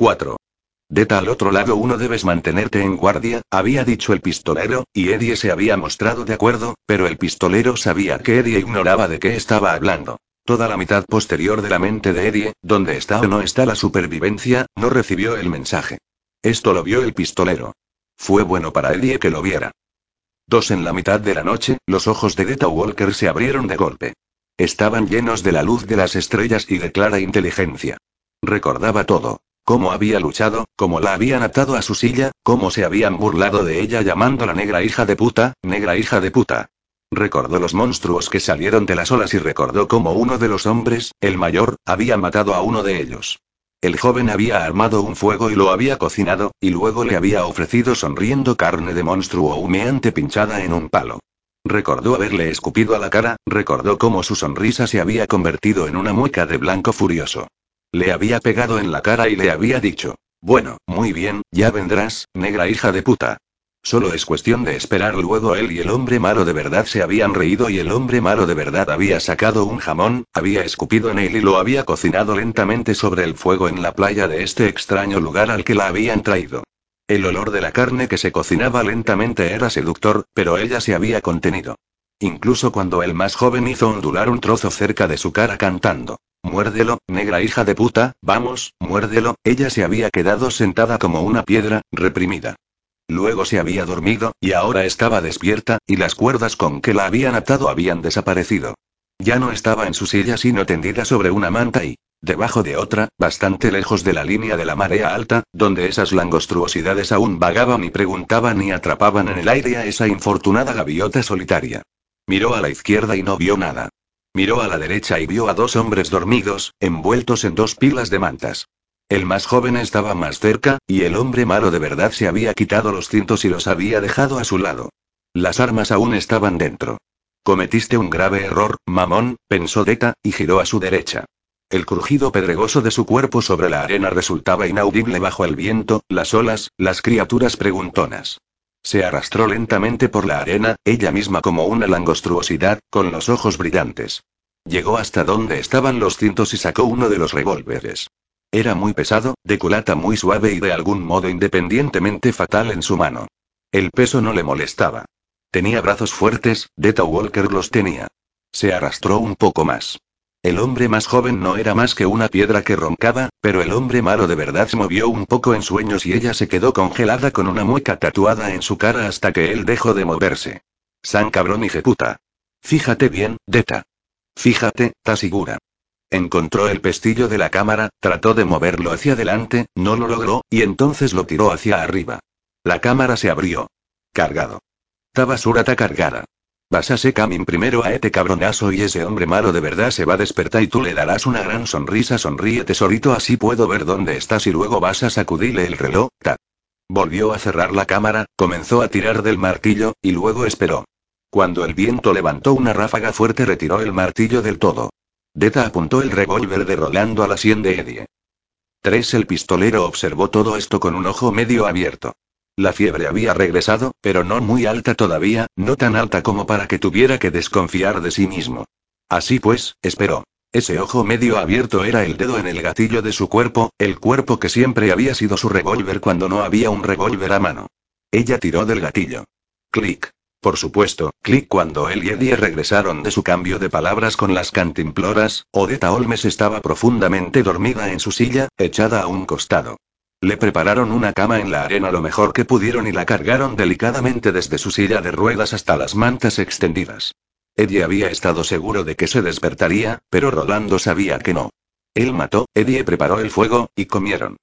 4. Deta al otro lado uno debes mantenerte en guardia, había dicho el pistolero, y Eddie se había mostrado de acuerdo, pero el pistolero sabía que Eddie ignoraba de qué estaba hablando. Toda la mitad posterior de la mente de Eddie, donde está o no está la supervivencia, no recibió el mensaje. Esto lo vio el pistolero. Fue bueno para Eddie que lo viera. Dos en la mitad de la noche, los ojos de Deta Walker se abrieron de golpe. Estaban llenos de la luz de las estrellas y de clara inteligencia. Recordaba todo. Cómo había luchado, cómo la habían atado a su silla, cómo se habían burlado de ella llamándola negra hija de puta, negra hija de puta. Recordó los monstruos que salieron de las olas y recordó cómo uno de los hombres, el mayor, había matado a uno de ellos. El joven había armado un fuego y lo había cocinado, y luego le había ofrecido sonriendo carne de monstruo humeante pinchada en un palo. Recordó haberle escupido a la cara, recordó cómo su sonrisa se había convertido en una mueca de blanco furioso. Le había pegado en la cara y le había dicho, bueno, muy bien, ya vendrás, negra hija de puta. Solo es cuestión de esperar. Luego él y el hombre malo de verdad se habían reído y el hombre malo de verdad había sacado un jamón, había escupido en él y lo había cocinado lentamente sobre el fuego en la playa de este extraño lugar al que la habían traído. El olor de la carne que se cocinaba lentamente era seductor, pero ella se había contenido. Incluso cuando el más joven hizo ondular un trozo cerca de su cara cantando. Muérdelo, negra hija de puta, vamos, muérdelo. Ella se había quedado sentada como una piedra, reprimida. Luego se había dormido, y ahora estaba despierta, y las cuerdas con que la habían atado habían desaparecido. Ya no estaba en su silla sino tendida sobre una manta y, debajo de otra, bastante lejos de la línea de la marea alta, donde esas langostruosidades aún vagaban y preguntaban y atrapaban en el aire a esa infortunada gaviota solitaria. Miró a la izquierda y no vio nada. Miró a la derecha y vio a dos hombres dormidos, envueltos en dos pilas de mantas. El más joven estaba más cerca, y el hombre malo de verdad se había quitado los cintos y los había dejado a su lado. Las armas aún estaban dentro. Cometiste un grave error, mamón, pensó Deta, y giró a su derecha. El crujido pedregoso de su cuerpo sobre la arena resultaba inaudible bajo el viento, las olas, las criaturas preguntonas. Se arrastró lentamente por la arena, ella misma como una langostruosidad, con los ojos brillantes. Llegó hasta donde estaban los cintos y sacó uno de los revólveres. Era muy pesado, de culata muy suave y de algún modo independientemente fatal en su mano. El peso no le molestaba. Tenía brazos fuertes, Deta Walker los tenía. Se arrastró un poco más. El hombre más joven no era más que una piedra que roncaba, pero el hombre malo de verdad se movió un poco en sueños y ella se quedó congelada con una mueca tatuada en su cara hasta que él dejó de moverse. San cabrón y puta. Fíjate bien, Deta. Fíjate, ta segura. Encontró el pestillo de la cámara, trató de moverlo hacia adelante, no lo logró, y entonces lo tiró hacia arriba. La cámara se abrió. Cargado. Ta basura ta cargada. Vas a Camin primero a este cabronazo y ese hombre malo de verdad se va a despertar y tú le darás una gran sonrisa. Sonríe tesorito así puedo ver dónde estás y luego vas a sacudirle el reloj. Ta. Volvió a cerrar la cámara, comenzó a tirar del martillo, y luego esperó. Cuando el viento levantó una ráfaga fuerte retiró el martillo del todo. Deta apuntó el revólver de Rolando a la sien de Eddie. 3. El pistolero observó todo esto con un ojo medio abierto. La fiebre había regresado, pero no muy alta todavía, no tan alta como para que tuviera que desconfiar de sí mismo. Así pues, esperó. Ese ojo medio abierto era el dedo en el gatillo de su cuerpo, el cuerpo que siempre había sido su revólver cuando no había un revólver a mano. Ella tiró del gatillo. Clic. Por supuesto, clic cuando él y Eddie regresaron de su cambio de palabras con las cantimploras, Odetta Olmes estaba profundamente dormida en su silla, echada a un costado. Le prepararon una cama en la arena lo mejor que pudieron y la cargaron delicadamente desde su silla de ruedas hasta las mantas extendidas. Eddie había estado seguro de que se despertaría, pero Rolando sabía que no. Él mató, Eddie preparó el fuego, y comieron.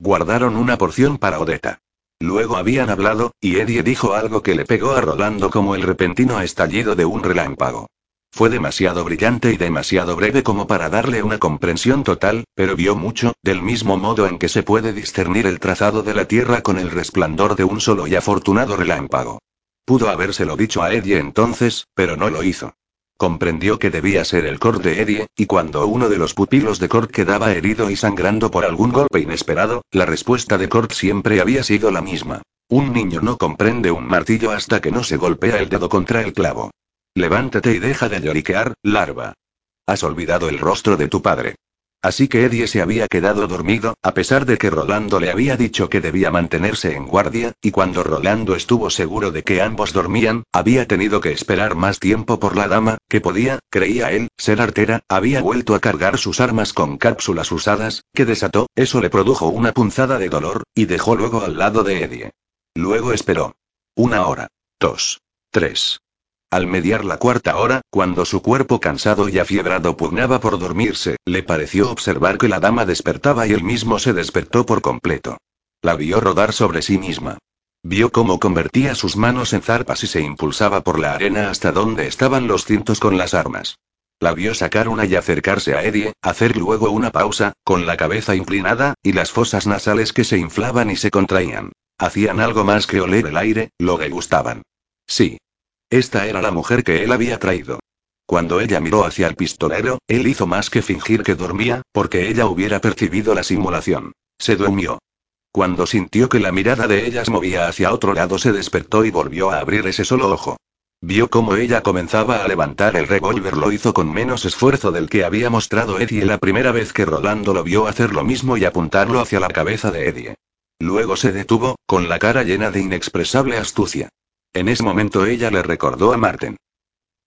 Guardaron una porción para Odetta. Luego habían hablado, y Eddie dijo algo que le pegó a Rolando como el repentino estallido de un relámpago. Fue demasiado brillante y demasiado breve como para darle una comprensión total, pero vio mucho, del mismo modo en que se puede discernir el trazado de la Tierra con el resplandor de un solo y afortunado relámpago. Pudo habérselo dicho a Eddie entonces, pero no lo hizo. Comprendió que debía ser el Cort de Eddie, y cuando uno de los pupilos de Cort quedaba herido y sangrando por algún golpe inesperado, la respuesta de Cort siempre había sido la misma. Un niño no comprende un martillo hasta que no se golpea el dedo contra el clavo. Levántate y deja de lloriquear, larva. Has olvidado el rostro de tu padre. Así que Eddie se había quedado dormido, a pesar de que Rolando le había dicho que debía mantenerse en guardia, y cuando Rolando estuvo seguro de que ambos dormían, había tenido que esperar más tiempo por la dama, que podía, creía él, ser artera, había vuelto a cargar sus armas con cápsulas usadas, que desató, eso le produjo una punzada de dolor, y dejó luego al lado de Eddie. Luego esperó. Una hora. Dos. Tres. Al mediar la cuarta hora, cuando su cuerpo cansado y afiebrado pugnaba por dormirse, le pareció observar que la dama despertaba y él mismo se despertó por completo. La vio rodar sobre sí misma. Vio cómo convertía sus manos en zarpas y se impulsaba por la arena hasta donde estaban los cintos con las armas. La vio sacar una y acercarse a Eddie, hacer luego una pausa, con la cabeza inclinada, y las fosas nasales que se inflaban y se contraían. Hacían algo más que oler el aire, lo que gustaban. Sí, esta era la mujer que él había traído. Cuando ella miró hacia el pistolero, él hizo más que fingir que dormía, porque ella hubiera percibido la simulación. Se durmió. Cuando sintió que la mirada de ellas movía hacia otro lado, se despertó y volvió a abrir ese solo ojo. Vio cómo ella comenzaba a levantar el revólver, lo hizo con menos esfuerzo del que había mostrado Eddie la primera vez que Rolando lo vio hacer lo mismo y apuntarlo hacia la cabeza de Eddie. Luego se detuvo, con la cara llena de inexpresable astucia. En ese momento ella le recordó a Marten.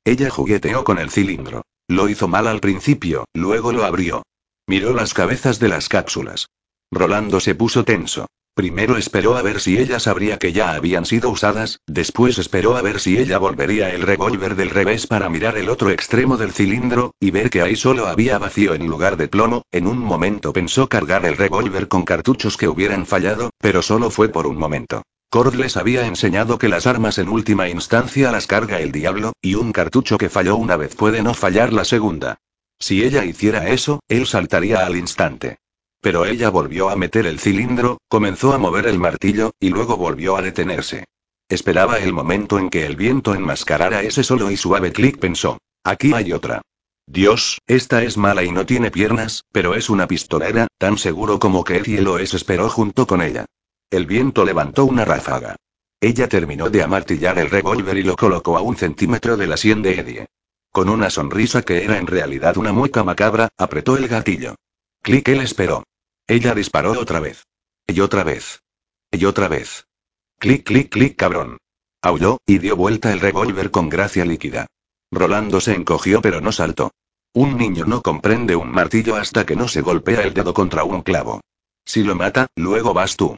Ella jugueteó con el cilindro. Lo hizo mal al principio, luego lo abrió. Miró las cabezas de las cápsulas. Rolando se puso tenso. Primero esperó a ver si ella sabría que ya habían sido usadas, después esperó a ver si ella volvería el revólver del revés para mirar el otro extremo del cilindro, y ver que ahí solo había vacío en lugar de plomo, en un momento pensó cargar el revólver con cartuchos que hubieran fallado, pero solo fue por un momento. Cord les había enseñado que las armas en última instancia las carga el diablo, y un cartucho que falló una vez puede no fallar la segunda. Si ella hiciera eso, él saltaría al instante. Pero ella volvió a meter el cilindro, comenzó a mover el martillo, y luego volvió a detenerse. Esperaba el momento en que el viento enmascarara ese solo y suave clic pensó. Aquí hay otra. Dios, esta es mala y no tiene piernas, pero es una pistolera, tan seguro como que Eddie lo es esperó junto con ella. El viento levantó una ráfaga. Ella terminó de amartillar el revólver y lo colocó a un centímetro de la sien de Eddie. Con una sonrisa que era en realidad una mueca macabra, apretó el gatillo. Clic él esperó. Ella disparó otra vez. Y otra vez. Y otra vez. Clic, clic, clic, cabrón. Aulló, y dio vuelta el revólver con gracia líquida. Rolando se encogió pero no saltó. Un niño no comprende un martillo hasta que no se golpea el dedo contra un clavo. Si lo mata, luego vas tú.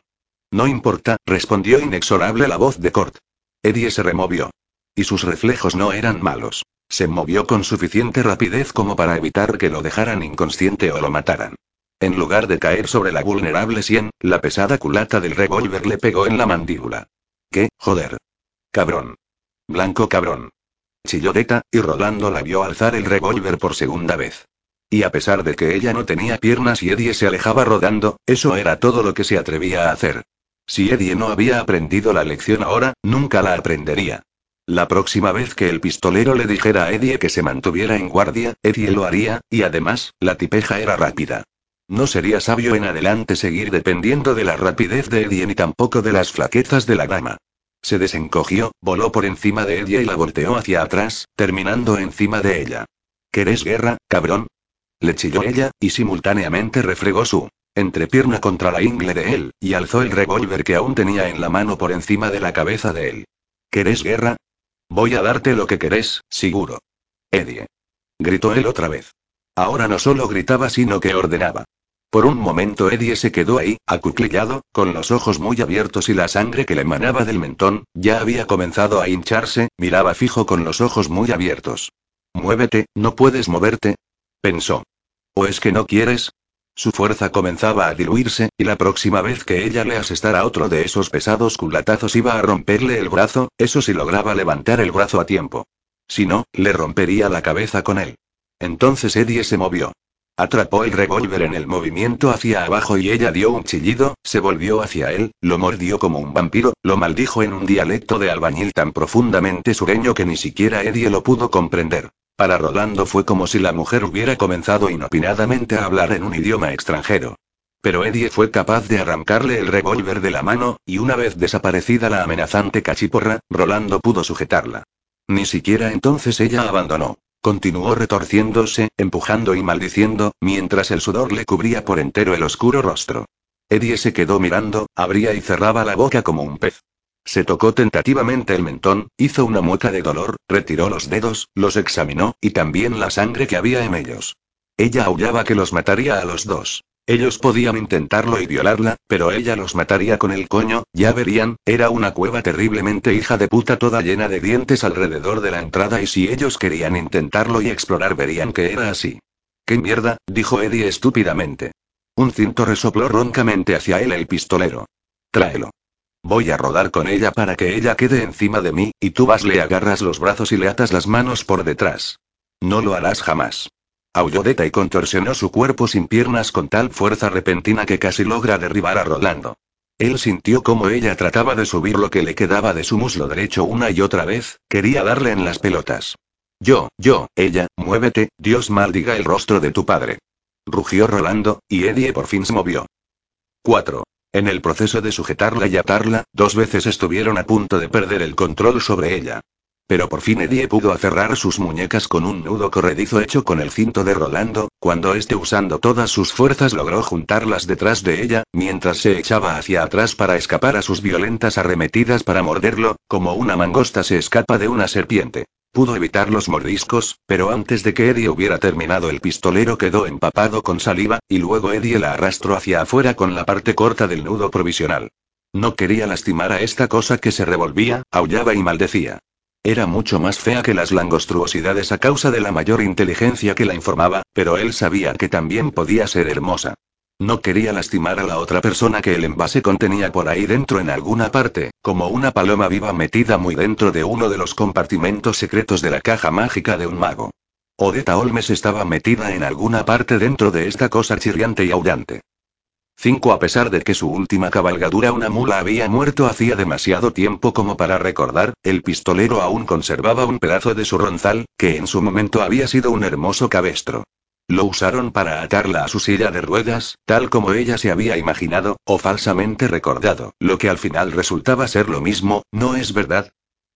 No importa, respondió inexorable la voz de Cort. Eddie se removió. Y sus reflejos no eran malos. Se movió con suficiente rapidez como para evitar que lo dejaran inconsciente o lo mataran. En lugar de caer sobre la vulnerable sien, la pesada culata del revólver le pegó en la mandíbula. ¿Qué, joder? Cabrón. Blanco cabrón. Chilló Deta, y Rolando la vio alzar el revólver por segunda vez. Y a pesar de que ella no tenía piernas y Eddie se alejaba rodando, eso era todo lo que se atrevía a hacer. Si Eddie no había aprendido la lección ahora, nunca la aprendería. La próxima vez que el pistolero le dijera a Eddie que se mantuviera en guardia, Eddie lo haría, y además, la tipeja era rápida. No sería sabio en adelante seguir dependiendo de la rapidez de Eddie ni tampoco de las flaquezas de la dama. Se desencogió, voló por encima de Eddie y la volteó hacia atrás, terminando encima de ella. ¿Querés guerra, cabrón? Le chilló ella, y simultáneamente refregó su entrepierna contra la ingle de él, y alzó el revólver que aún tenía en la mano por encima de la cabeza de él. ¿Querés guerra? Voy a darte lo que querés, seguro. Eddie. Gritó él otra vez. Ahora no solo gritaba, sino que ordenaba. Por un momento Eddie se quedó ahí, acuclillado, con los ojos muy abiertos y la sangre que le emanaba del mentón, ya había comenzado a hincharse, miraba fijo con los ojos muy abiertos. Muévete, no puedes moverte. Pensó. ¿O es que no quieres? Su fuerza comenzaba a diluirse, y la próxima vez que ella le asestara otro de esos pesados culatazos iba a romperle el brazo, eso si lograba levantar el brazo a tiempo. Si no, le rompería la cabeza con él. Entonces Eddie se movió. Atrapó el revólver en el movimiento hacia abajo y ella dio un chillido, se volvió hacia él, lo mordió como un vampiro, lo maldijo en un dialecto de albañil tan profundamente sureño que ni siquiera Eddie lo pudo comprender. Para Rolando fue como si la mujer hubiera comenzado inopinadamente a hablar en un idioma extranjero. Pero Eddie fue capaz de arrancarle el revólver de la mano, y una vez desaparecida la amenazante cachiporra, Rolando pudo sujetarla. Ni siquiera entonces ella abandonó. Continuó retorciéndose, empujando y maldiciendo, mientras el sudor le cubría por entero el oscuro rostro. Eddie se quedó mirando, abría y cerraba la boca como un pez. Se tocó tentativamente el mentón, hizo una mueca de dolor, retiró los dedos, los examinó, y también la sangre que había en ellos. Ella aullaba que los mataría a los dos. Ellos podían intentarlo y violarla, pero ella los mataría con el coño, ya verían, era una cueva terriblemente hija de puta toda llena de dientes alrededor de la entrada y si ellos querían intentarlo y explorar verían que era así. ¿Qué mierda? dijo Eddie estúpidamente. Un cinto resopló roncamente hacia él el pistolero. Tráelo. Voy a rodar con ella para que ella quede encima de mí, y tú vas le agarras los brazos y le atas las manos por detrás. No lo harás jamás. Aulló Deta y contorsionó su cuerpo sin piernas con tal fuerza repentina que casi logra derribar a Rolando. Él sintió como ella trataba de subir lo que le quedaba de su muslo derecho una y otra vez, quería darle en las pelotas. Yo, yo, ella, muévete, Dios maldiga el rostro de tu padre. Rugió Rolando, y Eddie por fin se movió. 4. En el proceso de sujetarla y atarla, dos veces estuvieron a punto de perder el control sobre ella. Pero por fin Eddie pudo aferrar sus muñecas con un nudo corredizo hecho con el cinto de Rolando, cuando este usando todas sus fuerzas logró juntarlas detrás de ella, mientras se echaba hacia atrás para escapar a sus violentas arremetidas para morderlo, como una mangosta se escapa de una serpiente. Pudo evitar los mordiscos, pero antes de que Eddie hubiera terminado el pistolero quedó empapado con saliva, y luego Eddie la arrastró hacia afuera con la parte corta del nudo provisional. No quería lastimar a esta cosa que se revolvía, aullaba y maldecía. Era mucho más fea que las langostruosidades a causa de la mayor inteligencia que la informaba, pero él sabía que también podía ser hermosa. No quería lastimar a la otra persona que el envase contenía por ahí dentro en alguna parte, como una paloma viva metida muy dentro de uno de los compartimentos secretos de la caja mágica de un mago. Odetta Olmes estaba metida en alguna parte dentro de esta cosa chirriante y aullante. 5 A pesar de que su última cabalgadura una mula había muerto hacía demasiado tiempo como para recordar, el pistolero aún conservaba un pedazo de su ronzal, que en su momento había sido un hermoso cabestro. Lo usaron para atarla a su silla de ruedas, tal como ella se había imaginado, o falsamente recordado, lo que al final resultaba ser lo mismo, ¿no es verdad?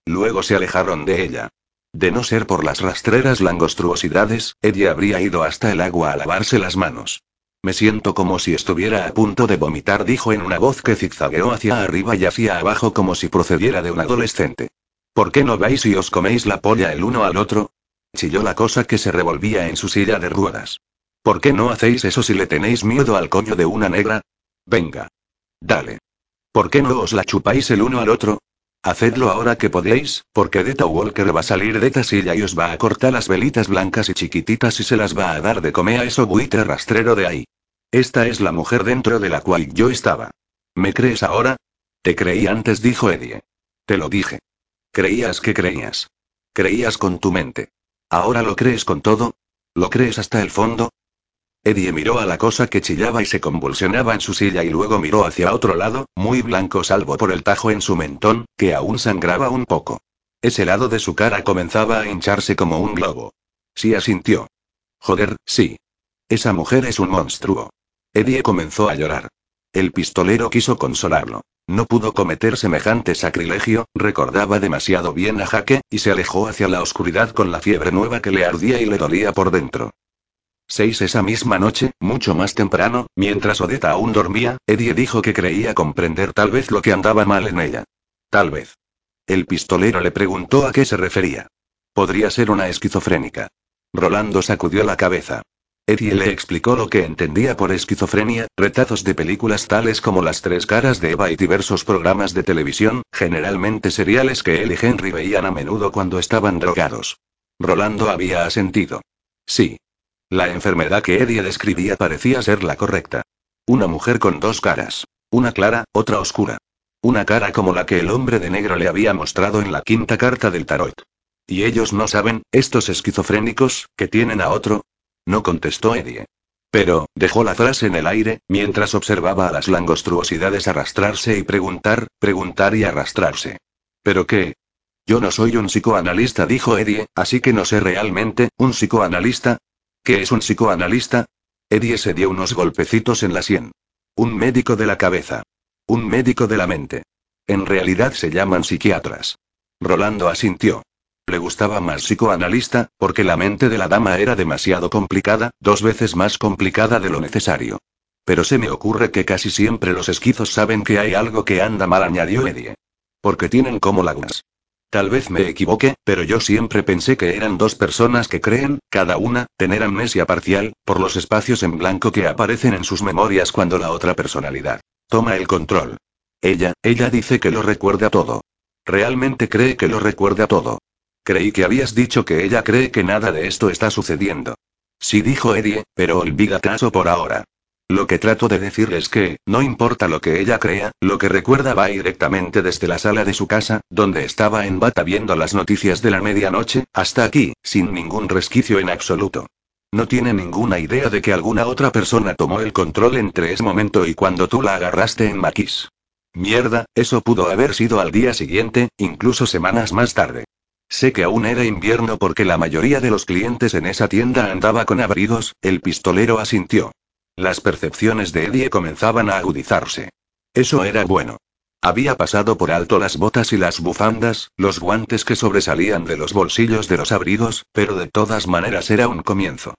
Luego se alejaron de ella. De no ser por las rastreras langostruosidades, ella habría ido hasta el agua a lavarse las manos. Me siento como si estuviera a punto de vomitar, dijo en una voz que zigzagueó hacia arriba y hacia abajo como si procediera de un adolescente. ¿Por qué no vais y os coméis la polla el uno al otro? Chilló la cosa que se revolvía en su silla de ruedas. ¿Por qué no hacéis eso si le tenéis miedo al coño de una negra? Venga. Dale. ¿Por qué no os la chupáis el uno al otro? Hacedlo ahora que podéis, porque Deta Walker va a salir de esta silla y os va a cortar las velitas blancas y chiquititas y se las va a dar de comer a eso buitre rastrero de ahí. Esta es la mujer dentro de la cual yo estaba. ¿Me crees ahora? Te creí antes, dijo Eddie. Te lo dije. Creías que creías. Creías con tu mente. ¿Ahora lo crees con todo? ¿Lo crees hasta el fondo? Eddie miró a la cosa que chillaba y se convulsionaba en su silla y luego miró hacia otro lado, muy blanco salvo por el tajo en su mentón, que aún sangraba un poco. Ese lado de su cara comenzaba a hincharse como un globo. Sí asintió. Joder, sí. Esa mujer es un monstruo. Eddie comenzó a llorar. El pistolero quiso consolarlo. No pudo cometer semejante sacrilegio, recordaba demasiado bien a Jaque, y se alejó hacia la oscuridad con la fiebre nueva que le ardía y le dolía por dentro. 6 Esa misma noche, mucho más temprano, mientras Odetta aún dormía, Eddie dijo que creía comprender tal vez lo que andaba mal en ella. Tal vez. El pistolero le preguntó a qué se refería. Podría ser una esquizofrénica. Rolando sacudió la cabeza. Eddie le explicó lo que entendía por esquizofrenia, retazos de películas tales como Las Tres Caras de Eva y diversos programas de televisión, generalmente seriales que él y Henry veían a menudo cuando estaban drogados. Rolando había asentido. Sí. La enfermedad que Eddie describía parecía ser la correcta. Una mujer con dos caras. Una clara, otra oscura. Una cara como la que el hombre de negro le había mostrado en la quinta carta del tarot. ¿Y ellos no saben, estos esquizofrénicos, que tienen a otro? No contestó Eddie. Pero, dejó la frase en el aire, mientras observaba a las langostruosidades arrastrarse y preguntar, preguntar y arrastrarse. ¿Pero qué? Yo no soy un psicoanalista, dijo Eddie, así que no sé realmente, ¿un psicoanalista? ¿Qué es un psicoanalista? Eddie se dio unos golpecitos en la sien. Un médico de la cabeza. Un médico de la mente. En realidad se llaman psiquiatras. Rolando asintió. Le gustaba más psicoanalista, porque la mente de la dama era demasiado complicada, dos veces más complicada de lo necesario. Pero se me ocurre que casi siempre los esquizos saben que hay algo que anda mal, añadió Eddie. Porque tienen como lagunas. Tal vez me equivoque, pero yo siempre pensé que eran dos personas que creen, cada una, tener amnesia parcial, por los espacios en blanco que aparecen en sus memorias cuando la otra personalidad toma el control. Ella, ella dice que lo recuerda todo. Realmente cree que lo recuerda todo. Creí que habías dicho que ella cree que nada de esto está sucediendo. Sí dijo Eddie, pero olvida caso por ahora. Lo que trato de decir es que, no importa lo que ella crea, lo que recuerda va directamente desde la sala de su casa, donde estaba en bata viendo las noticias de la medianoche, hasta aquí, sin ningún resquicio en absoluto. No tiene ninguna idea de que alguna otra persona tomó el control entre ese momento y cuando tú la agarraste en Maquis. Mierda, eso pudo haber sido al día siguiente, incluso semanas más tarde. Sé que aún era invierno porque la mayoría de los clientes en esa tienda andaba con abrigos, el pistolero asintió. Las percepciones de Eddie comenzaban a agudizarse. Eso era bueno. Había pasado por alto las botas y las bufandas, los guantes que sobresalían de los bolsillos de los abrigos, pero de todas maneras era un comienzo.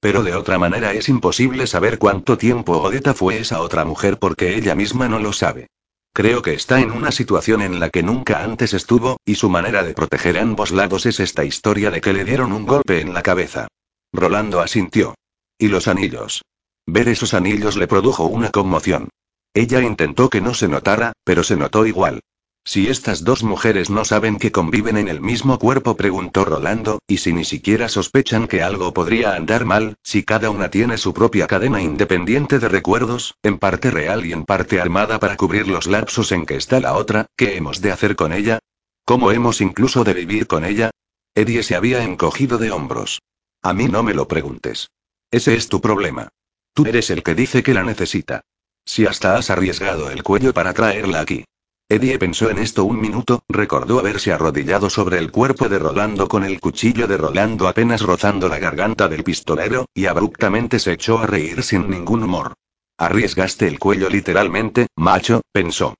Pero de otra manera es imposible saber cuánto tiempo Odeta fue esa otra mujer porque ella misma no lo sabe. Creo que está en una situación en la que nunca antes estuvo, y su manera de proteger ambos lados es esta historia de que le dieron un golpe en la cabeza. Rolando asintió. ¿Y los anillos? Ver esos anillos le produjo una conmoción. Ella intentó que no se notara, pero se notó igual. Si estas dos mujeres no saben que conviven en el mismo cuerpo, preguntó Rolando, y si ni siquiera sospechan que algo podría andar mal, si cada una tiene su propia cadena independiente de recuerdos, en parte real y en parte armada para cubrir los lapsos en que está la otra, ¿qué hemos de hacer con ella? ¿Cómo hemos incluso de vivir con ella? Eddie se había encogido de hombros. A mí no me lo preguntes. Ese es tu problema. Tú eres el que dice que la necesita. Si hasta has arriesgado el cuello para traerla aquí. Eddie pensó en esto un minuto, recordó haberse arrodillado sobre el cuerpo de Rolando con el cuchillo de Rolando apenas rozando la garganta del pistolero, y abruptamente se echó a reír sin ningún humor. Arriesgaste el cuello literalmente, macho, pensó.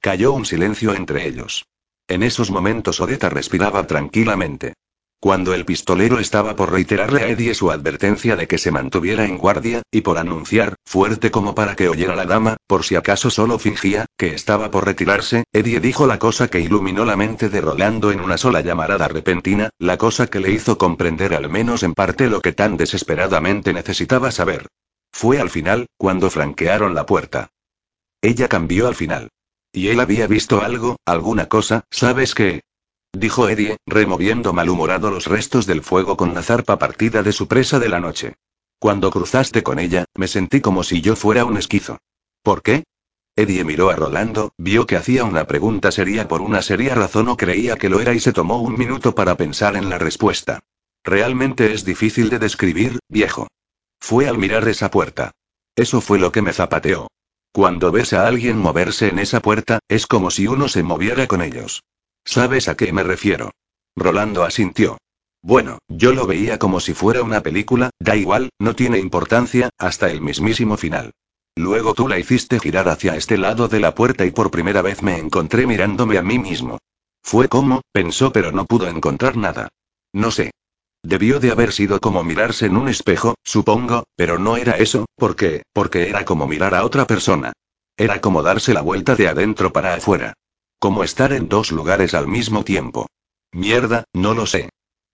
Cayó un silencio entre ellos. En esos momentos Odeta respiraba tranquilamente. Cuando el pistolero estaba por reiterarle a Eddie su advertencia de que se mantuviera en guardia, y por anunciar, fuerte como para que oyera la dama, por si acaso solo fingía, que estaba por retirarse, Eddie dijo la cosa que iluminó la mente de Rolando en una sola llamarada repentina, la cosa que le hizo comprender al menos en parte lo que tan desesperadamente necesitaba saber. Fue al final, cuando franquearon la puerta. Ella cambió al final. Y él había visto algo, alguna cosa, ¿sabes qué? Dijo Eddie, removiendo malhumorado los restos del fuego con la zarpa partida de su presa de la noche. Cuando cruzaste con ella, me sentí como si yo fuera un esquizo. ¿Por qué? Eddie miró a Rolando, vio que hacía una pregunta seria por una seria razón o creía que lo era y se tomó un minuto para pensar en la respuesta. Realmente es difícil de describir, viejo. Fue al mirar esa puerta. Eso fue lo que me zapateó. Cuando ves a alguien moverse en esa puerta, es como si uno se moviera con ellos. ¿Sabes a qué me refiero? Rolando asintió. Bueno, yo lo veía como si fuera una película, da igual, no tiene importancia, hasta el mismísimo final. Luego tú la hiciste girar hacia este lado de la puerta y por primera vez me encontré mirándome a mí mismo. Fue como, pensó pero no pudo encontrar nada. No sé. Debió de haber sido como mirarse en un espejo, supongo, pero no era eso, ¿por qué? Porque era como mirar a otra persona. Era como darse la vuelta de adentro para afuera. Como estar en dos lugares al mismo tiempo. Mierda, no lo sé.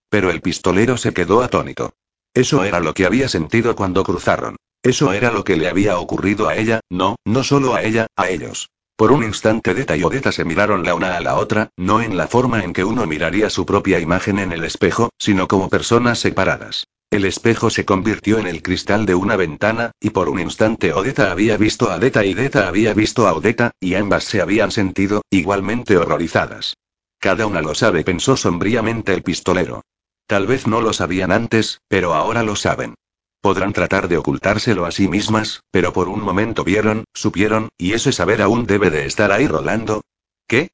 Pero el pistolero se quedó atónito. Eso era lo que había sentido cuando cruzaron. Eso era lo que le había ocurrido a ella, no, no solo a ella, a ellos. Por un instante Deta y Odeta se miraron la una a la otra, no en la forma en que uno miraría su propia imagen en el espejo, sino como personas separadas. El espejo se convirtió en el cristal de una ventana, y por un instante Odeta había visto a Deta y Deta había visto a Odeta, y ambas se habían sentido, igualmente horrorizadas. Cada una lo sabe, pensó sombríamente el pistolero. Tal vez no lo sabían antes, pero ahora lo saben. Podrán tratar de ocultárselo a sí mismas, pero por un momento vieron, supieron, y ese saber aún debe de estar ahí rolando. ¿Qué?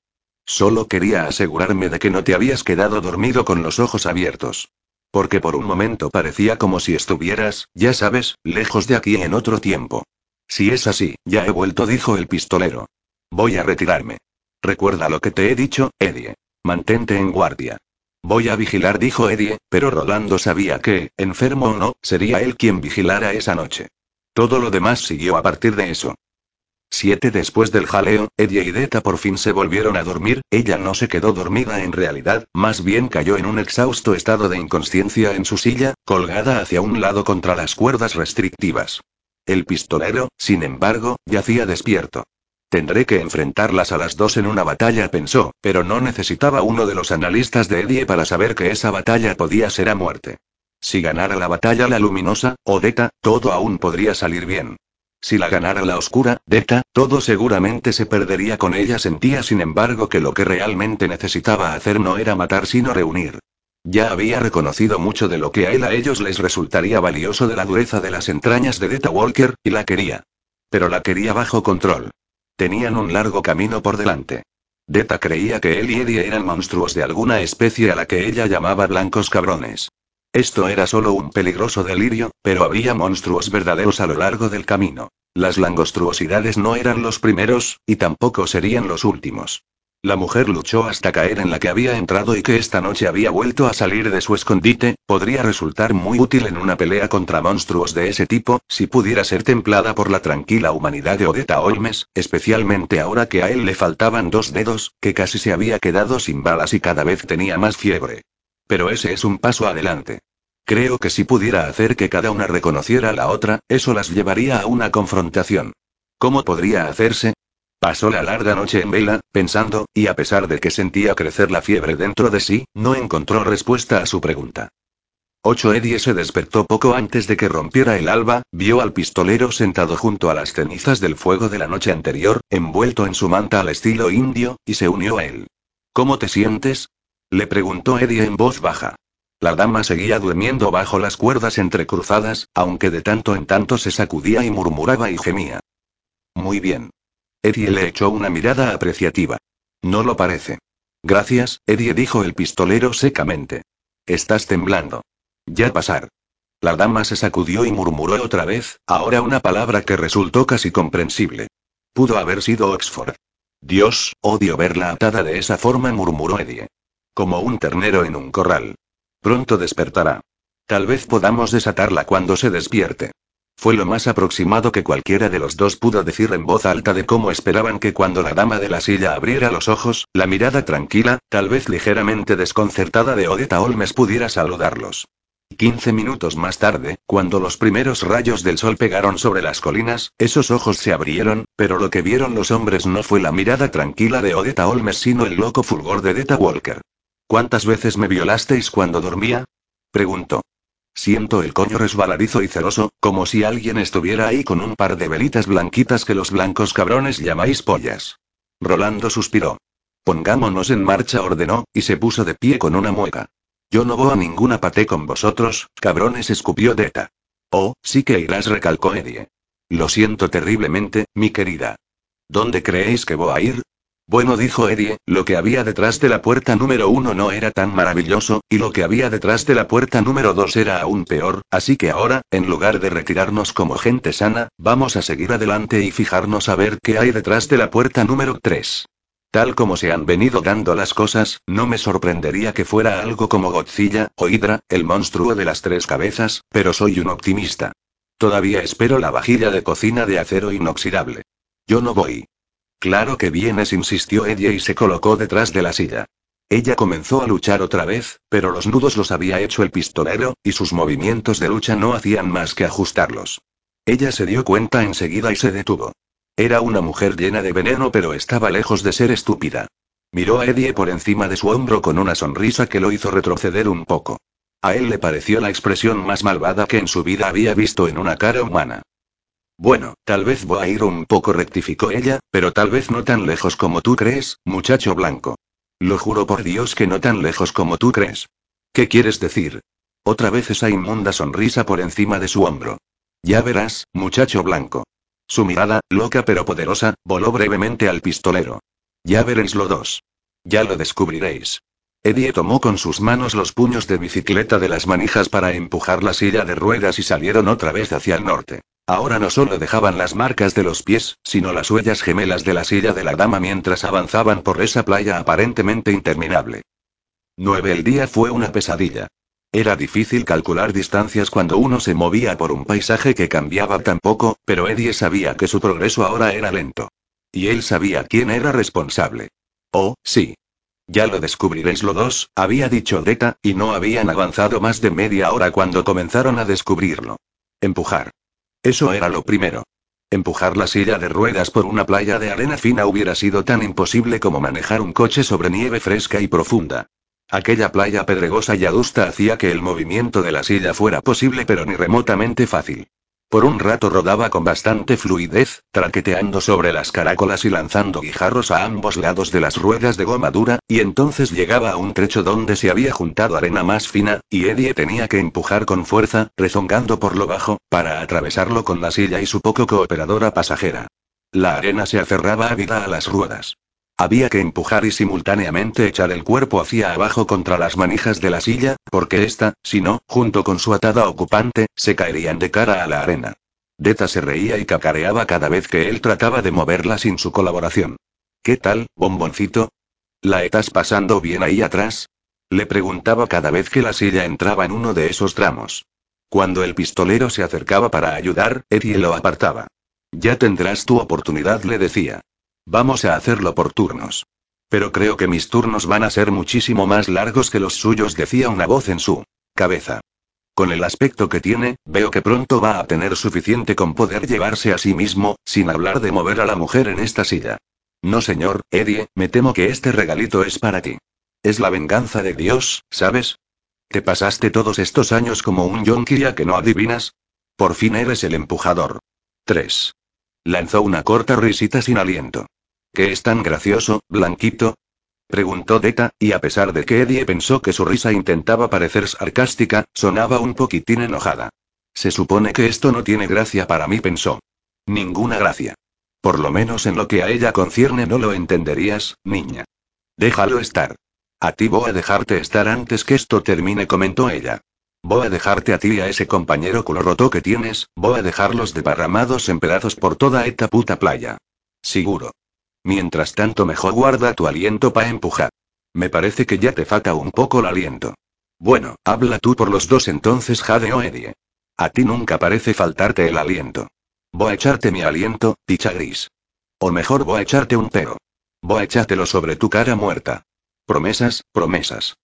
Solo quería asegurarme de que no te habías quedado dormido con los ojos abiertos. Porque por un momento parecía como si estuvieras, ya sabes, lejos de aquí en otro tiempo. Si es así, ya he vuelto, dijo el pistolero. Voy a retirarme. Recuerda lo que te he dicho, Eddie. Mantente en guardia. Voy a vigilar, dijo Eddie, pero Rolando sabía que, enfermo o no, sería él quien vigilara esa noche. Todo lo demás siguió a partir de eso. Siete después del jaleo, Eddie y Deta por fin se volvieron a dormir, ella no se quedó dormida en realidad, más bien cayó en un exhausto estado de inconsciencia en su silla, colgada hacia un lado contra las cuerdas restrictivas. El pistolero, sin embargo, yacía despierto. Tendré que enfrentarlas a las dos en una batalla, pensó, pero no necesitaba uno de los analistas de Eddie para saber que esa batalla podía ser a muerte. Si ganara la batalla la luminosa, o todo aún podría salir bien. Si la ganara la oscura, Deta, todo seguramente se perdería con ella. Sentía sin embargo que lo que realmente necesitaba hacer no era matar sino reunir. Ya había reconocido mucho de lo que a él a ellos les resultaría valioso de la dureza de las entrañas de Deta Walker, y la quería. Pero la quería bajo control. Tenían un largo camino por delante. Deta creía que él y Eddie eran monstruos de alguna especie a la que ella llamaba blancos cabrones. Esto era solo un peligroso delirio, pero había monstruos verdaderos a lo largo del camino. Las langostruosidades no eran los primeros, y tampoco serían los últimos. La mujer luchó hasta caer en la que había entrado y que esta noche había vuelto a salir de su escondite, podría resultar muy útil en una pelea contra monstruos de ese tipo, si pudiera ser templada por la tranquila humanidad de Odetta Olmes, especialmente ahora que a él le faltaban dos dedos, que casi se había quedado sin balas y cada vez tenía más fiebre. Pero ese es un paso adelante. Creo que si pudiera hacer que cada una reconociera a la otra, eso las llevaría a una confrontación. ¿Cómo podría hacerse? Pasó la larga noche en vela, pensando, y a pesar de que sentía crecer la fiebre dentro de sí, no encontró respuesta a su pregunta. 8 Eddie se despertó poco antes de que rompiera el alba, vio al pistolero sentado junto a las cenizas del fuego de la noche anterior, envuelto en su manta al estilo indio, y se unió a él. ¿Cómo te sientes? Le preguntó Eddie en voz baja. La dama seguía durmiendo bajo las cuerdas entrecruzadas, aunque de tanto en tanto se sacudía y murmuraba y gemía. Muy bien. Eddie le echó una mirada apreciativa. No lo parece. Gracias, Eddie dijo el pistolero secamente. Estás temblando. Ya pasar. La dama se sacudió y murmuró otra vez, ahora una palabra que resultó casi comprensible. Pudo haber sido Oxford. Dios, odio verla atada de esa forma, murmuró Eddie. Como un ternero en un corral. Pronto despertará. Tal vez podamos desatarla cuando se despierte. Fue lo más aproximado que cualquiera de los dos pudo decir en voz alta de cómo esperaban que cuando la dama de la silla abriera los ojos, la mirada tranquila, tal vez ligeramente desconcertada de Odetta Olmes pudiera saludarlos. Quince minutos más tarde, cuando los primeros rayos del sol pegaron sobre las colinas, esos ojos se abrieron, pero lo que vieron los hombres no fue la mirada tranquila de Odetta Olmes sino el loco fulgor de Deta Walker. ¿Cuántas veces me violasteis cuando dormía? preguntó. Siento el coño resbaladizo y celoso, como si alguien estuviera ahí con un par de velitas blanquitas que los blancos cabrones llamáis pollas. Rolando suspiró. Pongámonos en marcha, ordenó, y se puso de pie con una mueca. Yo no voy a ninguna paté con vosotros, cabrones, escupió Deta. Oh, sí que irás, recalcó Eddie. Lo siento terriblemente, mi querida. ¿Dónde creéis que voy a ir? Bueno, dijo Eddie, lo que había detrás de la puerta número uno no era tan maravilloso, y lo que había detrás de la puerta número dos era aún peor, así que ahora, en lugar de retirarnos como gente sana, vamos a seguir adelante y fijarnos a ver qué hay detrás de la puerta número tres. Tal como se han venido dando las cosas, no me sorprendería que fuera algo como Godzilla, o Hydra, el monstruo de las tres cabezas, pero soy un optimista. Todavía espero la vajilla de cocina de acero inoxidable. Yo no voy. Claro que vienes, insistió ella y se colocó detrás de la silla. Ella comenzó a luchar otra vez, pero los nudos los había hecho el pistolero, y sus movimientos de lucha no hacían más que ajustarlos. Ella se dio cuenta enseguida y se detuvo. Era una mujer llena de veneno, pero estaba lejos de ser estúpida. Miró a Eddie por encima de su hombro con una sonrisa que lo hizo retroceder un poco. A él le pareció la expresión más malvada que en su vida había visto en una cara humana. Bueno, tal vez voy a ir un poco, rectificó ella, pero tal vez no tan lejos como tú crees, muchacho blanco. Lo juro por Dios que no tan lejos como tú crees. ¿Qué quieres decir? Otra vez esa inmunda sonrisa por encima de su hombro. Ya verás, muchacho blanco. Su mirada, loca pero poderosa, voló brevemente al pistolero. Ya veréis lo dos. Ya lo descubriréis. Eddie tomó con sus manos los puños de bicicleta de las manijas para empujar la silla de ruedas y salieron otra vez hacia el norte. Ahora no solo dejaban las marcas de los pies, sino las huellas gemelas de la silla de la dama mientras avanzaban por esa playa aparentemente interminable. 9 El día fue una pesadilla. Era difícil calcular distancias cuando uno se movía por un paisaje que cambiaba tan poco, pero Eddie sabía que su progreso ahora era lento. Y él sabía quién era responsable. Oh, sí. Ya lo descubriréis los dos, había dicho Deta, y no habían avanzado más de media hora cuando comenzaron a descubrirlo. Empujar. Eso era lo primero. Empujar la silla de ruedas por una playa de arena fina hubiera sido tan imposible como manejar un coche sobre nieve fresca y profunda. Aquella playa pedregosa y adusta hacía que el movimiento de la silla fuera posible pero ni remotamente fácil. Por un rato rodaba con bastante fluidez, traqueteando sobre las caracolas y lanzando guijarros a ambos lados de las ruedas de goma dura, y entonces llegaba a un trecho donde se había juntado arena más fina, y Eddie tenía que empujar con fuerza, rezongando por lo bajo, para atravesarlo con la silla y su poco cooperadora pasajera. La arena se aferraba ávida a las ruedas. Había que empujar y simultáneamente echar el cuerpo hacia abajo contra las manijas de la silla, porque ésta, si no, junto con su atada ocupante, se caerían de cara a la arena. Deta se reía y cacareaba cada vez que él trataba de moverla sin su colaboración. ¿Qué tal, bomboncito? ¿La estás pasando bien ahí atrás? Le preguntaba cada vez que la silla entraba en uno de esos tramos. Cuando el pistolero se acercaba para ayudar, Eddie lo apartaba. Ya tendrás tu oportunidad, le decía. Vamos a hacerlo por turnos. Pero creo que mis turnos van a ser muchísimo más largos que los suyos, decía una voz en su cabeza. Con el aspecto que tiene, veo que pronto va a tener suficiente con poder llevarse a sí mismo, sin hablar de mover a la mujer en esta silla. No, señor, Eddie, me temo que este regalito es para ti. Es la venganza de Dios, ¿sabes? ¿Te pasaste todos estos años como un yonki que no adivinas? Por fin eres el empujador. 3. Lanzó una corta risita sin aliento. ¿Qué es tan gracioso, Blanquito? Preguntó Deta, y a pesar de que Eddie pensó que su risa intentaba parecer sarcástica, sonaba un poquitín enojada. Se supone que esto no tiene gracia para mí, pensó. Ninguna gracia. Por lo menos en lo que a ella concierne no lo entenderías, niña. Déjalo estar. A ti voy a dejarte estar antes que esto termine, comentó ella. Voy a dejarte a ti y a ese compañero culo roto que tienes, voy a dejarlos deparramados en pedazos por toda esta puta playa. Seguro. Mientras tanto mejor guarda tu aliento para empujar. Me parece que ya te falta un poco el aliento. Bueno, habla tú por los dos entonces, Jade o Eddie. A ti nunca parece faltarte el aliento. Voy a echarte mi aliento, picha gris. O mejor voy a echarte un pero. Voy a echártelo sobre tu cara muerta. Promesas, promesas.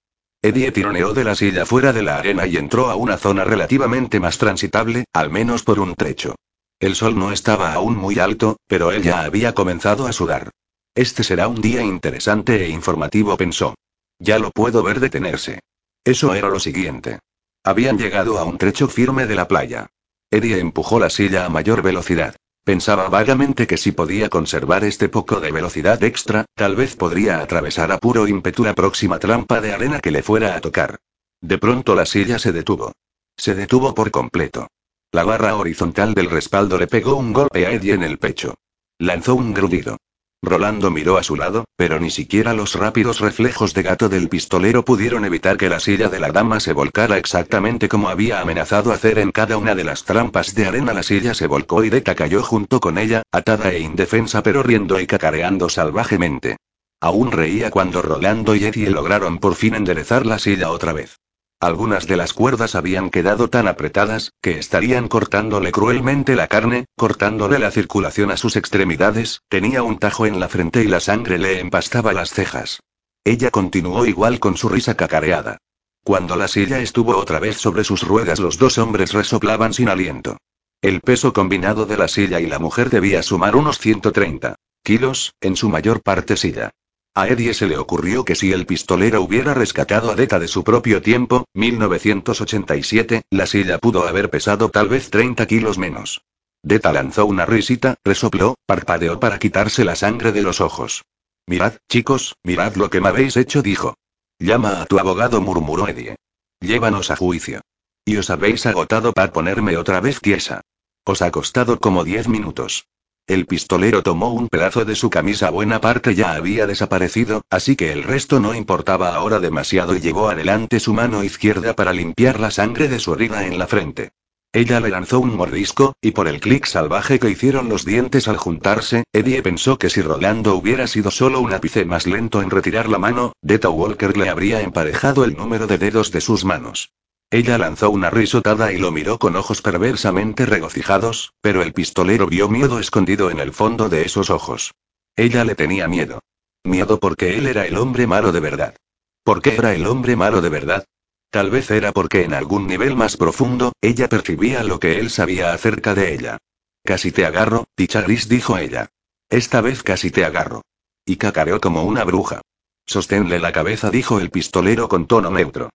Eddie tironeó de la silla fuera de la arena y entró a una zona relativamente más transitable, al menos por un trecho. El sol no estaba aún muy alto, pero él ya había comenzado a sudar. Este será un día interesante e informativo, pensó. Ya lo puedo ver detenerse. Eso era lo siguiente. Habían llegado a un trecho firme de la playa. Eddie empujó la silla a mayor velocidad. Pensaba vagamente que si podía conservar este poco de velocidad extra, tal vez podría atravesar a puro ímpetu la próxima trampa de arena que le fuera a tocar. De pronto la silla se detuvo. Se detuvo por completo. La barra horizontal del respaldo le pegó un golpe a Eddie en el pecho. Lanzó un grudido. Rolando miró a su lado, pero ni siquiera los rápidos reflejos de gato del pistolero pudieron evitar que la silla de la dama se volcara exactamente como había amenazado hacer en cada una de las trampas de arena. La silla se volcó y Deta cayó junto con ella, atada e indefensa pero riendo y cacareando salvajemente. Aún reía cuando Rolando y Eddie lograron por fin enderezar la silla otra vez. Algunas de las cuerdas habían quedado tan apretadas, que estarían cortándole cruelmente la carne, cortándole la circulación a sus extremidades, tenía un tajo en la frente y la sangre le empastaba las cejas. Ella continuó igual con su risa cacareada. Cuando la silla estuvo otra vez sobre sus ruedas los dos hombres resoplaban sin aliento. El peso combinado de la silla y la mujer debía sumar unos 130 kilos, en su mayor parte silla. A Eddie se le ocurrió que si el pistolero hubiera rescatado a Deta de su propio tiempo, 1987, la silla pudo haber pesado tal vez 30 kilos menos. Deta lanzó una risita, resopló, parpadeó para quitarse la sangre de los ojos. Mirad, chicos, mirad lo que me habéis hecho, dijo. Llama a tu abogado, murmuró Eddie. Llévanos a juicio. Y os habéis agotado para ponerme otra vez tiesa. Os ha costado como diez minutos. El pistolero tomó un pedazo de su camisa, buena parte ya había desaparecido, así que el resto no importaba ahora demasiado y llevó adelante su mano izquierda para limpiar la sangre de su herida en la frente. Ella le lanzó un mordisco, y por el clic salvaje que hicieron los dientes al juntarse, Eddie pensó que si Rolando hubiera sido solo un ápice más lento en retirar la mano, Deta Walker le habría emparejado el número de dedos de sus manos. Ella lanzó una risotada y lo miró con ojos perversamente regocijados, pero el pistolero vio miedo escondido en el fondo de esos ojos. Ella le tenía miedo. Miedo porque él era el hombre malo de verdad. ¿Por qué era el hombre malo de verdad? Tal vez era porque en algún nivel más profundo, ella percibía lo que él sabía acerca de ella. Casi te agarro, dicha gris dijo ella. Esta vez casi te agarro. Y cacareó como una bruja. Sosténle la cabeza, dijo el pistolero con tono neutro.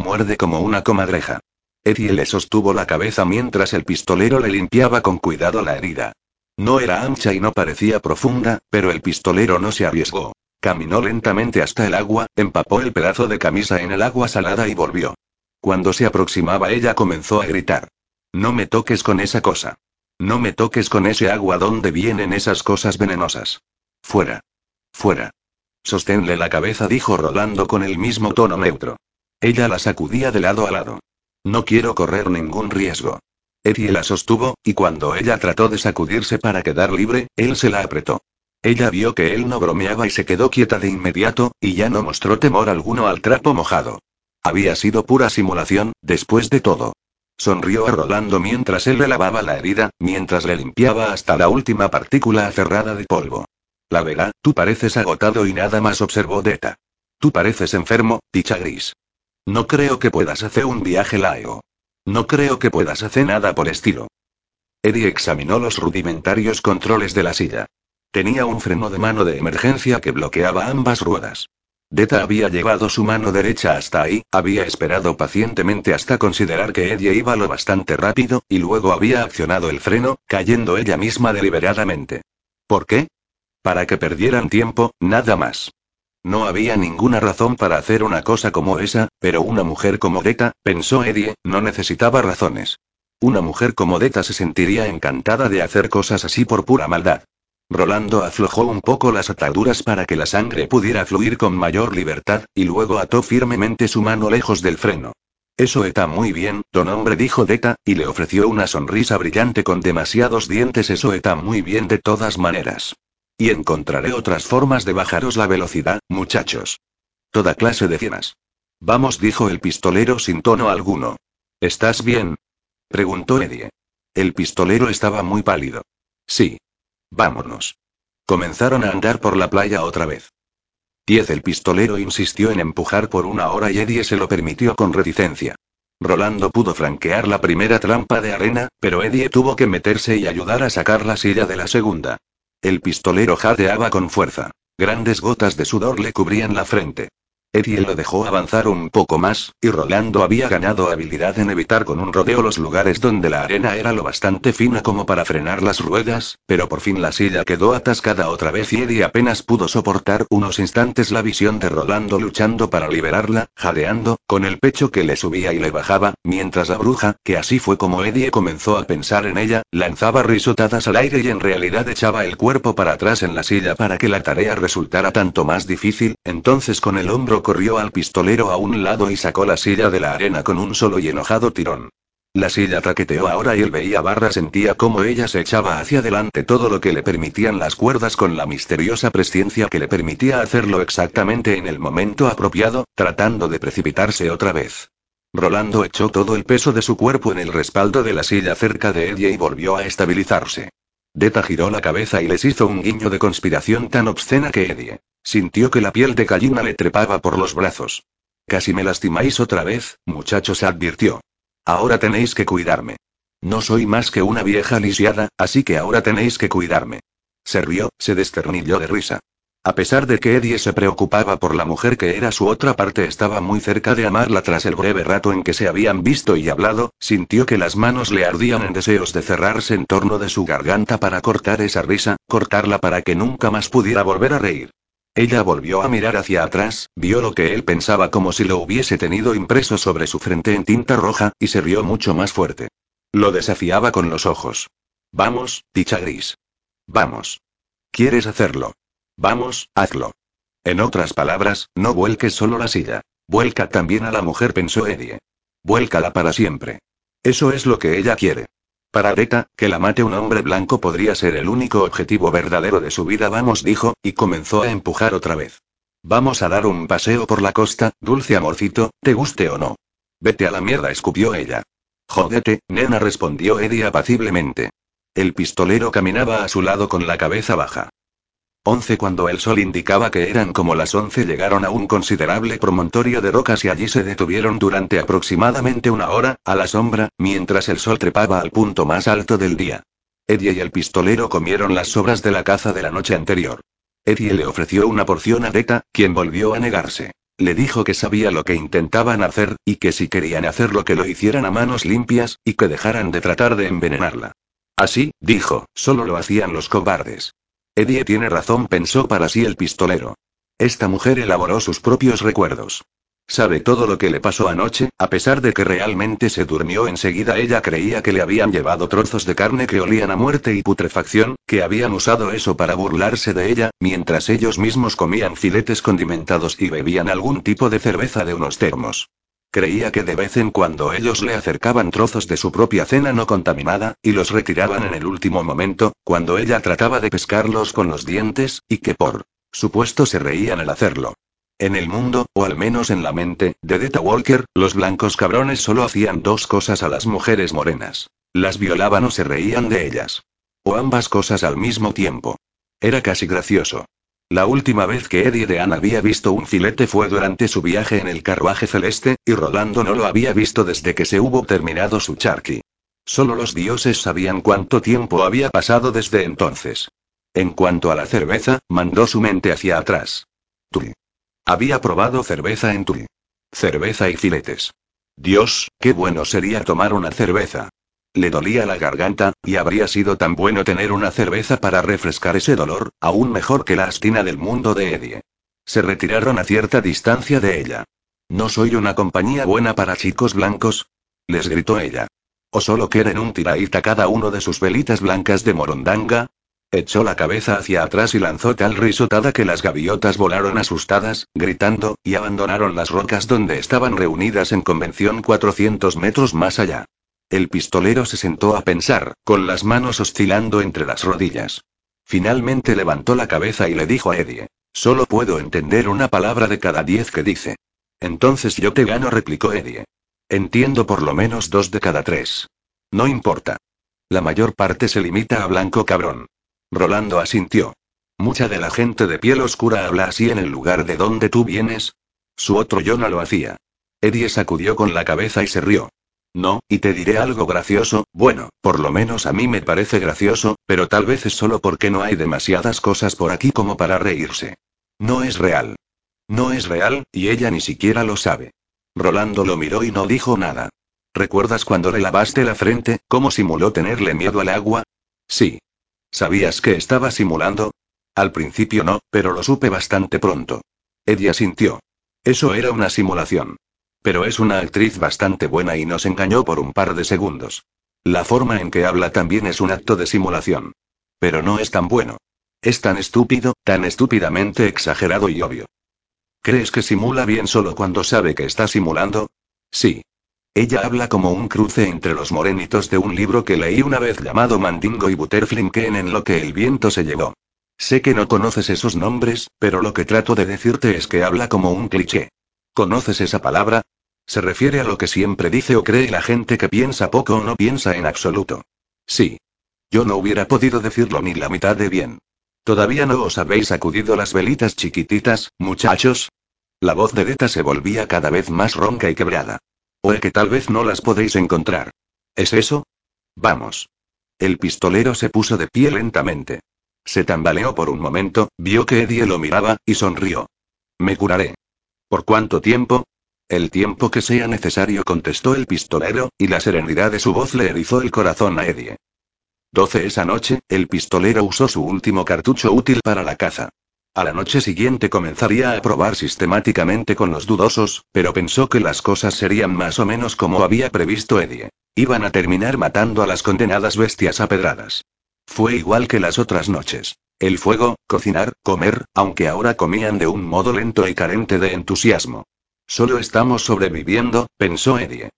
Muerde como una comadreja. Eddie le sostuvo la cabeza mientras el pistolero le limpiaba con cuidado la herida. No era ancha y no parecía profunda, pero el pistolero no se arriesgó. Caminó lentamente hasta el agua, empapó el pedazo de camisa en el agua salada y volvió. Cuando se aproximaba ella comenzó a gritar. No me toques con esa cosa. No me toques con ese agua donde vienen esas cosas venenosas. Fuera. Fuera. Sosténle la cabeza, dijo Rolando con el mismo tono neutro. Ella la sacudía de lado a lado. No quiero correr ningún riesgo. Eddie la sostuvo, y cuando ella trató de sacudirse para quedar libre, él se la apretó. Ella vio que él no bromeaba y se quedó quieta de inmediato, y ya no mostró temor alguno al trapo mojado. Había sido pura simulación, después de todo. Sonrió a Rolando mientras él le lavaba la herida, mientras le limpiaba hasta la última partícula aferrada de polvo. La verá, tú pareces agotado y nada más observó Deta. Tú pareces enfermo, dicha gris. No creo que puedas hacer un viaje largo. No creo que puedas hacer nada por estilo. Eddie examinó los rudimentarios controles de la silla. Tenía un freno de mano de emergencia que bloqueaba ambas ruedas. Deta había llevado su mano derecha hasta ahí, había esperado pacientemente hasta considerar que Eddie iba lo bastante rápido, y luego había accionado el freno, cayendo ella misma deliberadamente. ¿Por qué? Para que perdieran tiempo, nada más. No había ninguna razón para hacer una cosa como esa, pero una mujer como Deta, pensó Eddie, no necesitaba razones. Una mujer como Deta se sentiría encantada de hacer cosas así por pura maldad. Rolando aflojó un poco las ataduras para que la sangre pudiera fluir con mayor libertad, y luego ató firmemente su mano lejos del freno. Eso está muy bien, don hombre, dijo Deta, y le ofreció una sonrisa brillante con demasiados dientes. Eso está muy bien de todas maneras. Y encontraré otras formas de bajaros la velocidad, muchachos. Toda clase de cienas. Vamos, dijo el pistolero sin tono alguno. ¿Estás bien? preguntó Eddie. El pistolero estaba muy pálido. Sí. Vámonos. Comenzaron a andar por la playa otra vez. Diez el pistolero insistió en empujar por una hora y Eddie se lo permitió con reticencia. Rolando pudo franquear la primera trampa de arena, pero Eddie tuvo que meterse y ayudar a sacar la silla de la segunda. El pistolero jadeaba con fuerza. Grandes gotas de sudor le cubrían la frente. Eddie lo dejó avanzar un poco más, y Rolando había ganado habilidad en evitar con un rodeo los lugares donde la arena era lo bastante fina como para frenar las ruedas, pero por fin la silla quedó atascada otra vez y Eddie apenas pudo soportar unos instantes la visión de Rolando luchando para liberarla, jadeando, con el pecho que le subía y le bajaba, mientras la bruja, que así fue como Eddie comenzó a pensar en ella, lanzaba risotadas al aire y en realidad echaba el cuerpo para atrás en la silla para que la tarea resultara tanto más difícil, entonces con el hombro corrió al pistolero a un lado y sacó la silla de la arena con un solo y enojado tirón. La silla traqueteó ahora y él veía barra sentía cómo ella se echaba hacia adelante todo lo que le permitían las cuerdas con la misteriosa presciencia que le permitía hacerlo exactamente en el momento apropiado, tratando de precipitarse otra vez. Rolando echó todo el peso de su cuerpo en el respaldo de la silla cerca de ella y volvió a estabilizarse. Deta giró la cabeza y les hizo un guiño de conspiración tan obscena que Eddie sintió que la piel de gallina le trepaba por los brazos. Casi me lastimáis otra vez, muchachos, advirtió. Ahora tenéis que cuidarme. No soy más que una vieja lisiada, así que ahora tenéis que cuidarme. Se rió, se desternilló de risa. A pesar de que Eddie se preocupaba por la mujer que era su otra parte, estaba muy cerca de amarla tras el breve rato en que se habían visto y hablado, sintió que las manos le ardían en deseos de cerrarse en torno de su garganta para cortar esa risa, cortarla para que nunca más pudiera volver a reír. Ella volvió a mirar hacia atrás, vio lo que él pensaba como si lo hubiese tenido impreso sobre su frente en tinta roja, y se rió mucho más fuerte. Lo desafiaba con los ojos. Vamos, dicha gris. Vamos. ¿Quieres hacerlo? Vamos, hazlo. En otras palabras, no vuelques solo la silla. Vuelca también a la mujer, pensó Eddie. Vuélcala para siempre. Eso es lo que ella quiere. Para Greta, que la mate un hombre blanco podría ser el único objetivo verdadero de su vida, vamos, dijo, y comenzó a empujar otra vez. Vamos a dar un paseo por la costa, dulce amorcito, te guste o no. Vete a la mierda, escupió ella. Jódete, nena, respondió Eddie apaciblemente. El pistolero caminaba a su lado con la cabeza baja. Once cuando el sol indicaba que eran como las once llegaron a un considerable promontorio de rocas y allí se detuvieron durante aproximadamente una hora, a la sombra, mientras el sol trepaba al punto más alto del día. Eddie y el pistolero comieron las sobras de la caza de la noche anterior. Eddie le ofreció una porción a Deta, quien volvió a negarse. Le dijo que sabía lo que intentaban hacer, y que si querían hacerlo que lo hicieran a manos limpias, y que dejaran de tratar de envenenarla. Así, dijo, solo lo hacían los cobardes. Eddie tiene razón, pensó para sí el pistolero. Esta mujer elaboró sus propios recuerdos. Sabe todo lo que le pasó anoche, a pesar de que realmente se durmió enseguida. Ella creía que le habían llevado trozos de carne que olían a muerte y putrefacción, que habían usado eso para burlarse de ella, mientras ellos mismos comían filetes condimentados y bebían algún tipo de cerveza de unos termos. Creía que de vez en cuando ellos le acercaban trozos de su propia cena no contaminada, y los retiraban en el último momento, cuando ella trataba de pescarlos con los dientes, y que por supuesto se reían al hacerlo. En el mundo, o al menos en la mente, de Deta Walker, los blancos cabrones solo hacían dos cosas a las mujeres morenas. Las violaban o se reían de ellas. O ambas cosas al mismo tiempo. Era casi gracioso. La última vez que Eddie de Anne había visto un filete fue durante su viaje en el carruaje celeste, y Rolando no lo había visto desde que se hubo terminado su charqui. Solo los dioses sabían cuánto tiempo había pasado desde entonces. En cuanto a la cerveza, mandó su mente hacia atrás. Tui. Había probado cerveza en Tui. Cerveza y filetes. Dios, qué bueno sería tomar una cerveza. Le dolía la garganta, y habría sido tan bueno tener una cerveza para refrescar ese dolor, aún mejor que la astina del mundo de Eddie. Se retiraron a cierta distancia de ella. ¿No soy una compañía buena para chicos blancos? les gritó ella. ¿O solo quieren un tiraíta cada uno de sus velitas blancas de morondanga? Echó la cabeza hacia atrás y lanzó tal risotada que las gaviotas volaron asustadas, gritando, y abandonaron las rocas donde estaban reunidas en convención 400 metros más allá. El pistolero se sentó a pensar, con las manos oscilando entre las rodillas. Finalmente levantó la cabeza y le dijo a Eddie. Solo puedo entender una palabra de cada diez que dice. Entonces yo te gano, replicó Eddie. Entiendo por lo menos dos de cada tres. No importa. La mayor parte se limita a blanco cabrón. Rolando asintió. Mucha de la gente de piel oscura habla así en el lugar de donde tú vienes. Su otro yo no lo hacía. Eddie sacudió con la cabeza y se rió. No, y te diré algo gracioso, bueno, por lo menos a mí me parece gracioso, pero tal vez es solo porque no hay demasiadas cosas por aquí como para reírse. No es real. No es real, y ella ni siquiera lo sabe. Rolando lo miró y no dijo nada. ¿Recuerdas cuando le lavaste la frente, cómo simuló tenerle miedo al agua? Sí. ¿Sabías que estaba simulando? Al principio no, pero lo supe bastante pronto. Ella sintió. Eso era una simulación. Pero es una actriz bastante buena y nos engañó por un par de segundos. La forma en que habla también es un acto de simulación. Pero no es tan bueno. Es tan estúpido, tan estúpidamente exagerado y obvio. ¿Crees que simula bien solo cuando sabe que está simulando? Sí. Ella habla como un cruce entre los morenitos de un libro que leí una vez llamado Mandingo y Butterflinken en lo que el viento se llevó. Sé que no conoces esos nombres, pero lo que trato de decirte es que habla como un cliché. ¿Conoces esa palabra? Se refiere a lo que siempre dice o cree la gente que piensa poco o no piensa en absoluto. Sí. Yo no hubiera podido decirlo ni la mitad de bien. ¿Todavía no os habéis sacudido las velitas chiquititas, muchachos? La voz de Deta se volvía cada vez más ronca y quebrada. O es que tal vez no las podéis encontrar. ¿Es eso? Vamos. El pistolero se puso de pie lentamente. Se tambaleó por un momento, vio que Eddie lo miraba, y sonrió. Me curaré. ¿Por cuánto tiempo? El tiempo que sea necesario, contestó el pistolero, y la serenidad de su voz le erizó el corazón a Eddie. 12 esa noche, el pistolero usó su último cartucho útil para la caza. A la noche siguiente comenzaría a probar sistemáticamente con los dudosos, pero pensó que las cosas serían más o menos como había previsto Eddie. Iban a terminar matando a las condenadas bestias a pedradas. Fue igual que las otras noches. El fuego, cocinar, comer, aunque ahora comían de un modo lento y carente de entusiasmo. Solo estamos sobreviviendo, pensó Eddie.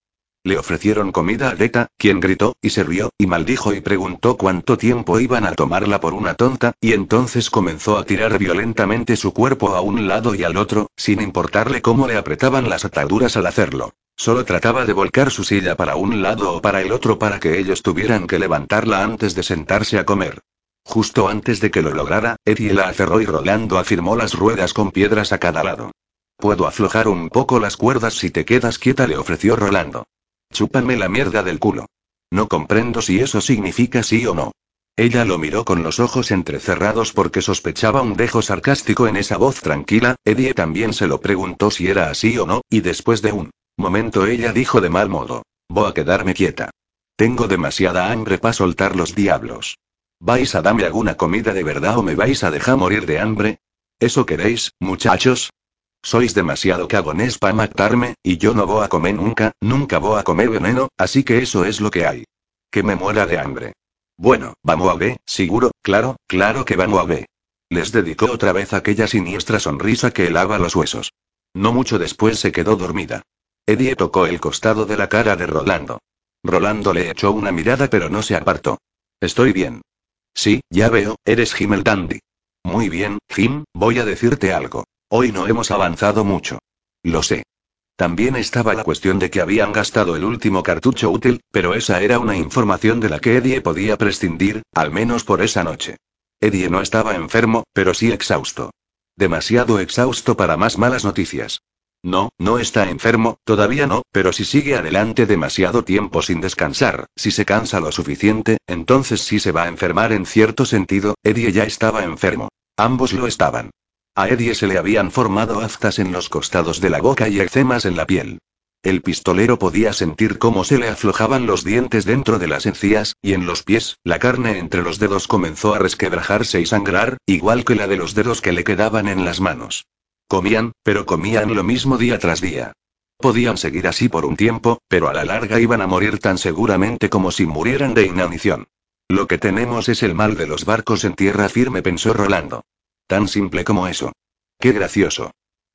Le ofrecieron comida a Deta, quien gritó, y se rió, y maldijo y preguntó cuánto tiempo iban a tomarla por una tonta, y entonces comenzó a tirar violentamente su cuerpo a un lado y al otro, sin importarle cómo le apretaban las ataduras al hacerlo. Solo trataba de volcar su silla para un lado o para el otro para que ellos tuvieran que levantarla antes de sentarse a comer. Justo antes de que lo lograra, Eddie la aferró y Rolando afirmó las ruedas con piedras a cada lado. Puedo aflojar un poco las cuerdas si te quedas quieta, le ofreció Rolando. Chúpame la mierda del culo. No comprendo si eso significa sí o no. Ella lo miró con los ojos entrecerrados porque sospechaba un dejo sarcástico en esa voz tranquila, Eddie también se lo preguntó si era así o no, y después de un momento ella dijo de mal modo, voy a quedarme quieta. Tengo demasiada hambre para soltar los diablos. ¿Vais a darme alguna comida de verdad o me vais a dejar morir de hambre? ¿Eso queréis, muchachos? Sois demasiado cagones para matarme, y yo no voy a comer nunca, nunca voy a comer veneno, así que eso es lo que hay. Que me muera de hambre. Bueno, vamos a ver, seguro, claro, claro que vamos a ver. Les dedicó otra vez aquella siniestra sonrisa que helaba los huesos. No mucho después se quedó dormida. Eddie tocó el costado de la cara de Rolando. Rolando le echó una mirada pero no se apartó. Estoy bien. Sí, ya veo, eres Jim Dandy. Muy bien, Jim, voy a decirte algo. Hoy no hemos avanzado mucho. Lo sé. También estaba la cuestión de que habían gastado el último cartucho útil, pero esa era una información de la que Eddie podía prescindir, al menos por esa noche. Eddie no estaba enfermo, pero sí exhausto. Demasiado exhausto para más malas noticias. No, no está enfermo, todavía no, pero si sigue adelante demasiado tiempo sin descansar, si se cansa lo suficiente, entonces sí se va a enfermar en cierto sentido, Eddie ya estaba enfermo. Ambos lo estaban. A Eddie se le habían formado aftas en los costados de la boca y eczemas en la piel. El pistolero podía sentir cómo se le aflojaban los dientes dentro de las encías, y en los pies, la carne entre los dedos comenzó a resquebrajarse y sangrar, igual que la de los dedos que le quedaban en las manos. Comían, pero comían lo mismo día tras día. Podían seguir así por un tiempo, pero a la larga iban a morir tan seguramente como si murieran de inanición. Lo que tenemos es el mal de los barcos en tierra firme, pensó Rolando. Tan simple como eso. Qué gracioso.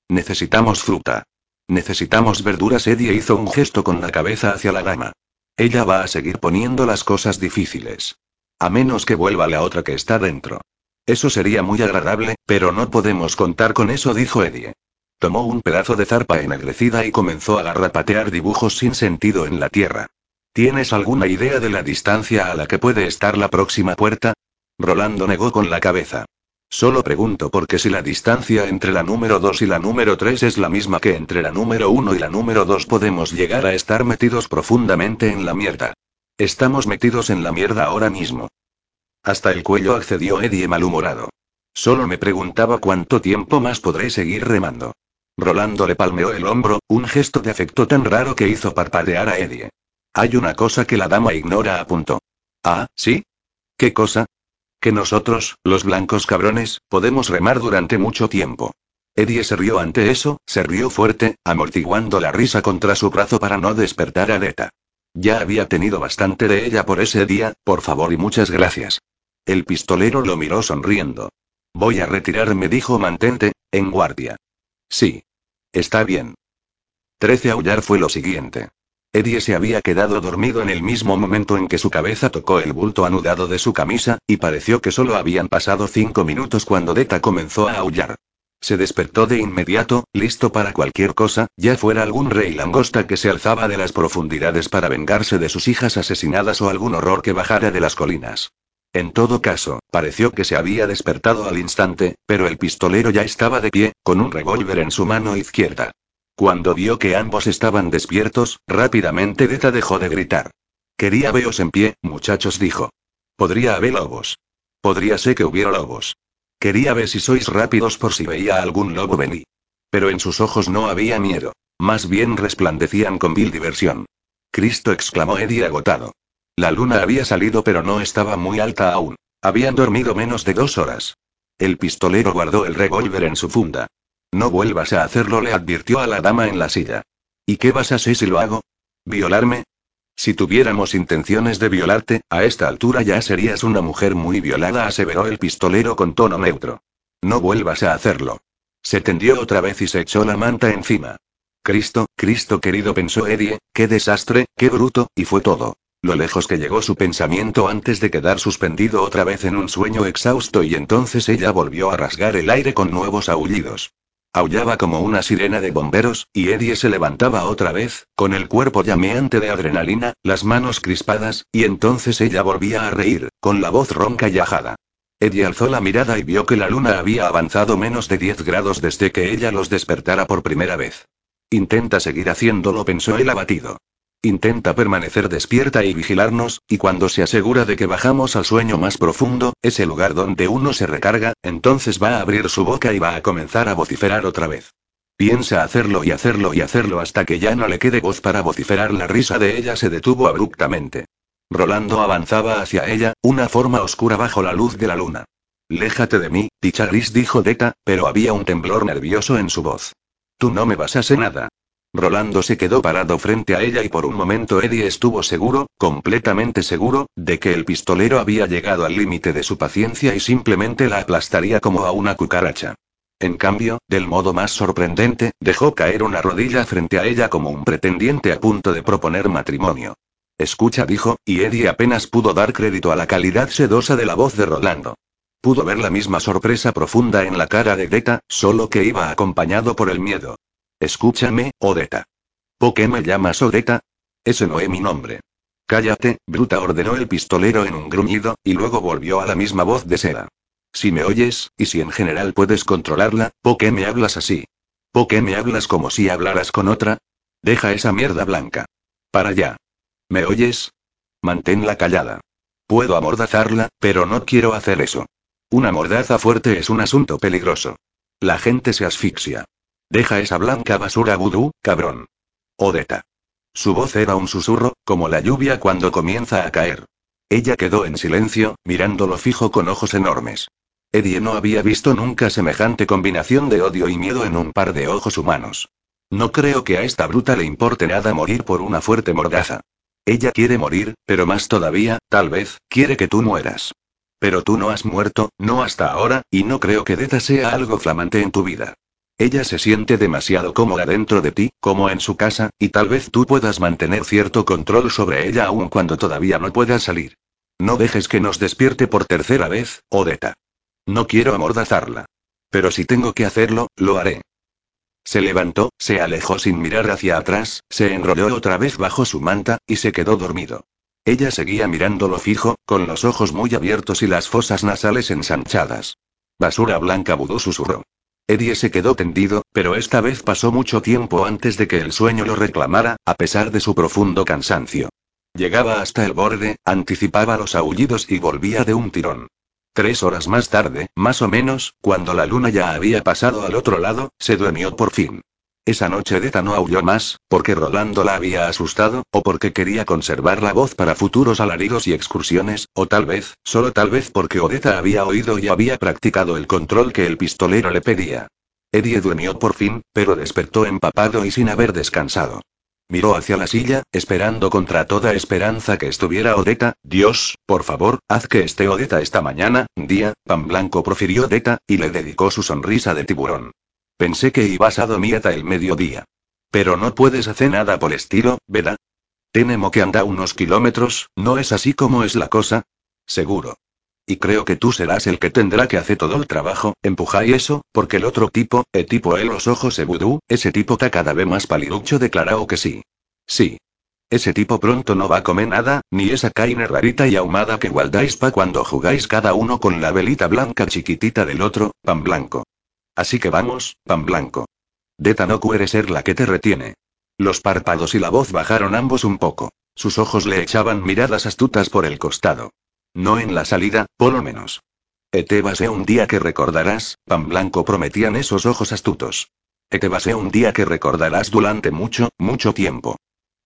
Necesitamos fruta. Necesitamos verduras. Eddie hizo un gesto con la cabeza hacia la dama. Ella va a seguir poniendo las cosas difíciles. A menos que vuelva la otra que está dentro. Eso sería muy agradable, pero no podemos contar con eso, dijo Eddie. Tomó un pedazo de zarpa ennegrecida y comenzó a garrapatear dibujos sin sentido en la tierra. ¿Tienes alguna idea de la distancia a la que puede estar la próxima puerta? Rolando negó con la cabeza. Solo pregunto porque si la distancia entre la número 2 y la número 3 es la misma que entre la número 1 y la número 2 podemos llegar a estar metidos profundamente en la mierda. Estamos metidos en la mierda ahora mismo. Hasta el cuello accedió Eddie malhumorado. Solo me preguntaba cuánto tiempo más podré seguir remando. Rolando le palmeó el hombro, un gesto de afecto tan raro que hizo parpadear a Eddie. Hay una cosa que la dama ignora, apuntó. Ah, ¿sí? ¿Qué cosa? Que nosotros, los blancos cabrones, podemos remar durante mucho tiempo. Eddie se rió ante eso, se rió fuerte, amortiguando la risa contra su brazo para no despertar a Neta. Ya había tenido bastante de ella por ese día, por favor y muchas gracias. El pistolero lo miró sonriendo. Voy a retirarme, dijo mantente, en guardia. Sí. Está bien. Trece aullar fue lo siguiente. Eddie se había quedado dormido en el mismo momento en que su cabeza tocó el bulto anudado de su camisa, y pareció que solo habían pasado cinco minutos cuando Deta comenzó a aullar. Se despertó de inmediato, listo para cualquier cosa, ya fuera algún rey langosta que se alzaba de las profundidades para vengarse de sus hijas asesinadas o algún horror que bajara de las colinas. En todo caso, pareció que se había despertado al instante, pero el pistolero ya estaba de pie, con un revólver en su mano izquierda. Cuando vio que ambos estaban despiertos, rápidamente Deta dejó de gritar. Quería veos en pie, muchachos, dijo. Podría haber lobos. Podría ser que hubiera lobos. Quería ver si sois rápidos por si veía algún lobo venir. Pero en sus ojos no había miedo. Más bien resplandecían con vil diversión. Cristo exclamó Eddie agotado. La luna había salido pero no estaba muy alta aún. Habían dormido menos de dos horas. El pistolero guardó el revólver en su funda. No vuelvas a hacerlo, le advirtió a la dama en la silla. ¿Y qué vas a hacer si lo hago? ¿Violarme? Si tuviéramos intenciones de violarte, a esta altura ya serías una mujer muy violada, aseveró el pistolero con tono neutro. No vuelvas a hacerlo. Se tendió otra vez y se echó la manta encima. Cristo, Cristo querido, pensó Eddie, qué desastre, qué bruto, y fue todo. Lo lejos que llegó su pensamiento antes de quedar suspendido otra vez en un sueño exhausto y entonces ella volvió a rasgar el aire con nuevos aullidos. Aullaba como una sirena de bomberos, y Eddie se levantaba otra vez, con el cuerpo llameante de adrenalina, las manos crispadas, y entonces ella volvía a reír, con la voz ronca y ajada. Eddie alzó la mirada y vio que la luna había avanzado menos de 10 grados desde que ella los despertara por primera vez. Intenta seguir haciéndolo, pensó el abatido. Intenta permanecer despierta y vigilarnos, y cuando se asegura de que bajamos al sueño más profundo, ese lugar donde uno se recarga, entonces va a abrir su boca y va a comenzar a vociferar otra vez. Piensa hacerlo y hacerlo y hacerlo hasta que ya no le quede voz para vociferar. La risa de ella se detuvo abruptamente. Rolando avanzaba hacia ella, una forma oscura bajo la luz de la luna. Léjate de mí, picha gris dijo Deta, pero había un temblor nervioso en su voz. Tú no me vas a hacer nada. Rolando se quedó parado frente a ella y por un momento Eddie estuvo seguro, completamente seguro, de que el pistolero había llegado al límite de su paciencia y simplemente la aplastaría como a una cucaracha. En cambio, del modo más sorprendente, dejó caer una rodilla frente a ella como un pretendiente a punto de proponer matrimonio. Escucha, dijo, y Eddie apenas pudo dar crédito a la calidad sedosa de la voz de Rolando. Pudo ver la misma sorpresa profunda en la cara de Deta, solo que iba acompañado por el miedo. Escúchame, Odeta. ¿Por qué me llamas Odeta? Ese no es mi nombre. Cállate, bruta, ordenó el pistolero en un gruñido, y luego volvió a la misma voz de seda. Si me oyes, y si en general puedes controlarla, ¿por qué me hablas así? ¿Por qué me hablas como si hablaras con otra? Deja esa mierda blanca. Para allá. ¿Me oyes? Manténla callada. Puedo amordazarla, pero no quiero hacer eso. Una mordaza fuerte es un asunto peligroso. La gente se asfixia. Deja esa blanca basura vudú, cabrón. Odeta. Su voz era un susurro, como la lluvia cuando comienza a caer. Ella quedó en silencio, mirándolo fijo con ojos enormes. Eddie no había visto nunca semejante combinación de odio y miedo en un par de ojos humanos. No creo que a esta bruta le importe nada morir por una fuerte mordaza. Ella quiere morir, pero más todavía, tal vez, quiere que tú mueras. Pero tú no has muerto, no hasta ahora, y no creo que Deta sea algo flamante en tu vida. Ella se siente demasiado cómoda dentro de ti, como en su casa, y tal vez tú puedas mantener cierto control sobre ella aun cuando todavía no puedas salir. No dejes que nos despierte por tercera vez, Odeta. No quiero amordazarla. Pero si tengo que hacerlo, lo haré. Se levantó, se alejó sin mirar hacia atrás, se enrolló otra vez bajo su manta, y se quedó dormido. Ella seguía mirándolo fijo, con los ojos muy abiertos y las fosas nasales ensanchadas. Basura blanca vudú susurró. Eddie se quedó tendido, pero esta vez pasó mucho tiempo antes de que el sueño lo reclamara, a pesar de su profundo cansancio. Llegaba hasta el borde, anticipaba los aullidos y volvía de un tirón. Tres horas más tarde, más o menos, cuando la luna ya había pasado al otro lado, se durmió por fin. Esa noche Deta no aulló más, porque Rolando la había asustado, o porque quería conservar la voz para futuros alaridos y excursiones, o tal vez, solo tal vez porque Odeta había oído y había practicado el control que el pistolero le pedía. Eddie durmió por fin, pero despertó empapado y sin haber descansado. Miró hacia la silla, esperando contra toda esperanza que estuviera Odeta. Dios, por favor, haz que esté Odeta esta mañana, día, pan blanco profirió Odeta, y le dedicó su sonrisa de tiburón. Pensé que ibas a dormir hasta el mediodía. Pero no puedes hacer nada por estilo, ¿verdad? Tenemo que anda unos kilómetros, ¿no es así como es la cosa? Seguro. Y creo que tú serás el que tendrá que hacer todo el trabajo, empuja y eso, porque el otro tipo, el tipo él los ojos e vudú, ese tipo está cada vez más paliducho declaró que sí. Sí. Ese tipo pronto no va a comer nada, ni esa carne rarita y ahumada que guardáis pa cuando jugáis cada uno con la velita blanca chiquitita del otro, pan blanco. Así que vamos, pan blanco. Deta no quiere ser la que te retiene. Los párpados y la voz bajaron ambos un poco. Sus ojos le echaban miradas astutas por el costado. No en la salida, por lo menos. Va un día que recordarás, pan blanco prometían esos ojos astutos. Va un día que recordarás durante mucho, mucho tiempo.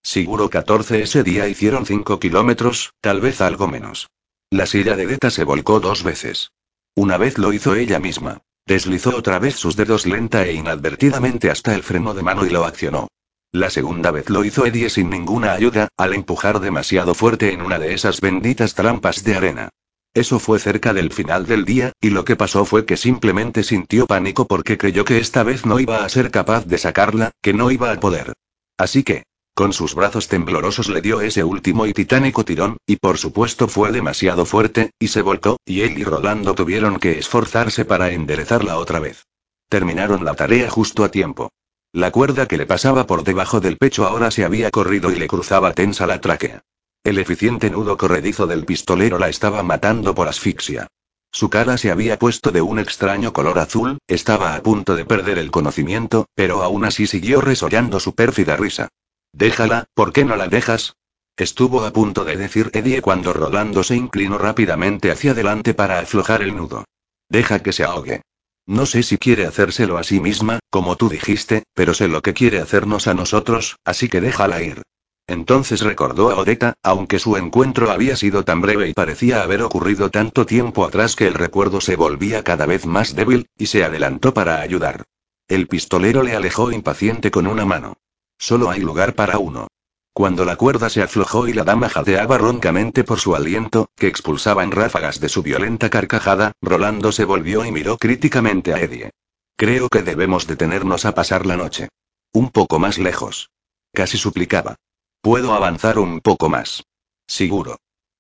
Seguro 14 ese día hicieron 5 kilómetros, tal vez algo menos. La silla de Deta se volcó dos veces. Una vez lo hizo ella misma. Deslizó otra vez sus dedos lenta e inadvertidamente hasta el freno de mano y lo accionó. La segunda vez lo hizo Eddie sin ninguna ayuda, al empujar demasiado fuerte en una de esas benditas trampas de arena. Eso fue cerca del final del día, y lo que pasó fue que simplemente sintió pánico porque creyó que esta vez no iba a ser capaz de sacarla, que no iba a poder. Así que, con sus brazos temblorosos le dio ese último y titánico tirón, y por supuesto fue demasiado fuerte, y se volcó, y él y Rolando tuvieron que esforzarse para enderezarla otra vez. Terminaron la tarea justo a tiempo. La cuerda que le pasaba por debajo del pecho ahora se había corrido y le cruzaba tensa la tráquea. El eficiente nudo corredizo del pistolero la estaba matando por asfixia. Su cara se había puesto de un extraño color azul, estaba a punto de perder el conocimiento, pero aún así siguió resollando su pérfida risa. Déjala, ¿por qué no la dejas? Estuvo a punto de decir Eddie cuando Rolando se inclinó rápidamente hacia adelante para aflojar el nudo. Deja que se ahogue. No sé si quiere hacérselo a sí misma, como tú dijiste, pero sé lo que quiere hacernos a nosotros, así que déjala ir. Entonces recordó a Odetta, aunque su encuentro había sido tan breve y parecía haber ocurrido tanto tiempo atrás que el recuerdo se volvía cada vez más débil, y se adelantó para ayudar. El pistolero le alejó impaciente con una mano. Solo hay lugar para uno. Cuando la cuerda se aflojó y la dama jadeaba roncamente por su aliento, que expulsaba en ráfagas de su violenta carcajada, Rolando se volvió y miró críticamente a Eddie. Creo que debemos detenernos a pasar la noche. Un poco más lejos. Casi suplicaba. Puedo avanzar un poco más. Seguro.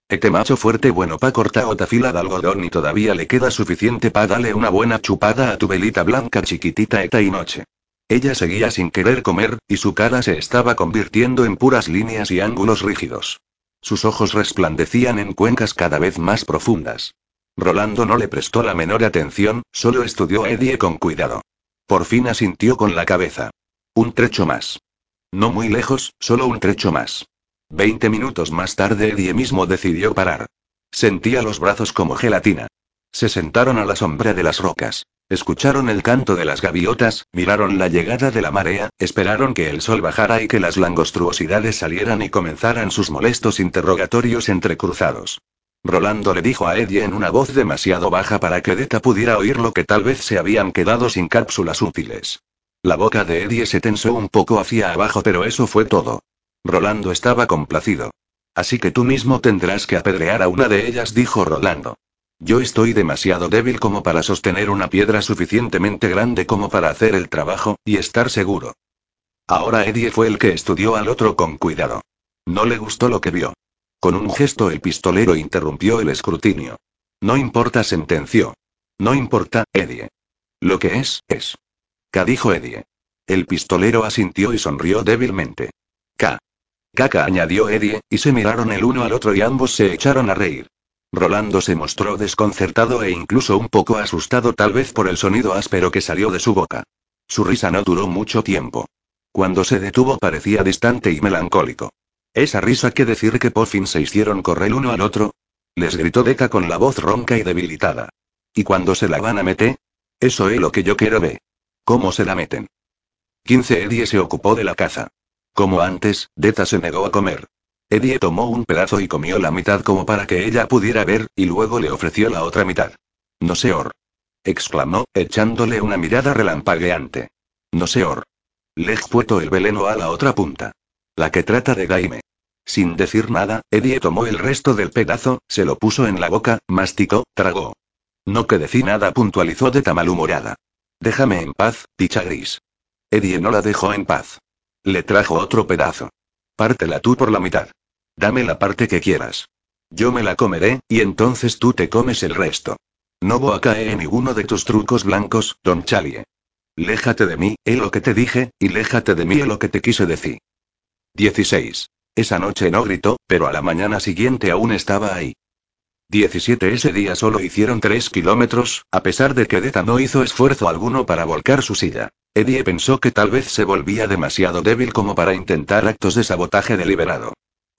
Este macho fuerte bueno pa cortar otra fila de algodón y todavía le queda suficiente pa darle una buena chupada a tu velita blanca chiquitita eta y noche. Ella seguía sin querer comer, y su cara se estaba convirtiendo en puras líneas y ángulos rígidos. Sus ojos resplandecían en cuencas cada vez más profundas. Rolando no le prestó la menor atención, solo estudió a Eddie con cuidado. Por fin asintió con la cabeza. Un trecho más. No muy lejos, solo un trecho más. Veinte minutos más tarde Eddie mismo decidió parar. Sentía los brazos como gelatina. Se sentaron a la sombra de las rocas. Escucharon el canto de las gaviotas, miraron la llegada de la marea, esperaron que el sol bajara y que las langostruosidades salieran y comenzaran sus molestos interrogatorios entrecruzados. Rolando le dijo a Eddie en una voz demasiado baja para que Deta pudiera oír lo que tal vez se habían quedado sin cápsulas útiles. La boca de Eddie se tensó un poco hacia abajo, pero eso fue todo. Rolando estaba complacido. Así que tú mismo tendrás que apedrear a una de ellas, dijo Rolando. Yo estoy demasiado débil como para sostener una piedra suficientemente grande como para hacer el trabajo, y estar seguro. Ahora Eddie fue el que estudió al otro con cuidado. No le gustó lo que vio. Con un gesto el pistolero interrumpió el escrutinio. No importa, sentenció. No importa, Eddie. Lo que es, es. K dijo Eddie. El pistolero asintió y sonrió débilmente. K. Kaka añadió Eddie, y se miraron el uno al otro y ambos se echaron a reír. Rolando se mostró desconcertado e incluso un poco asustado tal vez por el sonido áspero que salió de su boca. Su risa no duró mucho tiempo. Cuando se detuvo parecía distante y melancólico. Esa risa que decir que por fin se hicieron correr uno al otro. Les gritó Deca con la voz ronca y debilitada. ¿Y cuando se la van a meter? Eso es lo que yo quiero ver. ¿Cómo se la meten? 15 Eddie se ocupó de la caza. Como antes, Deta se negó a comer. Eddie tomó un pedazo y comió la mitad como para que ella pudiera ver, y luego le ofreció la otra mitad. No seor. exclamó, echándole una mirada relampagueante. No seor. Leg puesto el veleno a la otra punta. La que trata de Gaime. Sin decir nada, Eddie tomó el resto del pedazo, se lo puso en la boca, masticó, tragó. No que decir nada, puntualizó de malhumorada. Déjame en paz, picha gris. Eddie no la dejó en paz. Le trajo otro pedazo. Pártela tú por la mitad. Dame la parte que quieras. Yo me la comeré, y entonces tú te comes el resto. No voy a caer en ninguno de tus trucos blancos, don Chalie. Léjate de mí, es lo que te dije, y léjate de mí es lo que te quise decir. 16. Esa noche no gritó, pero a la mañana siguiente aún estaba ahí. 17 Ese día solo hicieron 3 kilómetros, a pesar de que Deta no hizo esfuerzo alguno para volcar su silla. Eddie pensó que tal vez se volvía demasiado débil como para intentar actos de sabotaje deliberado.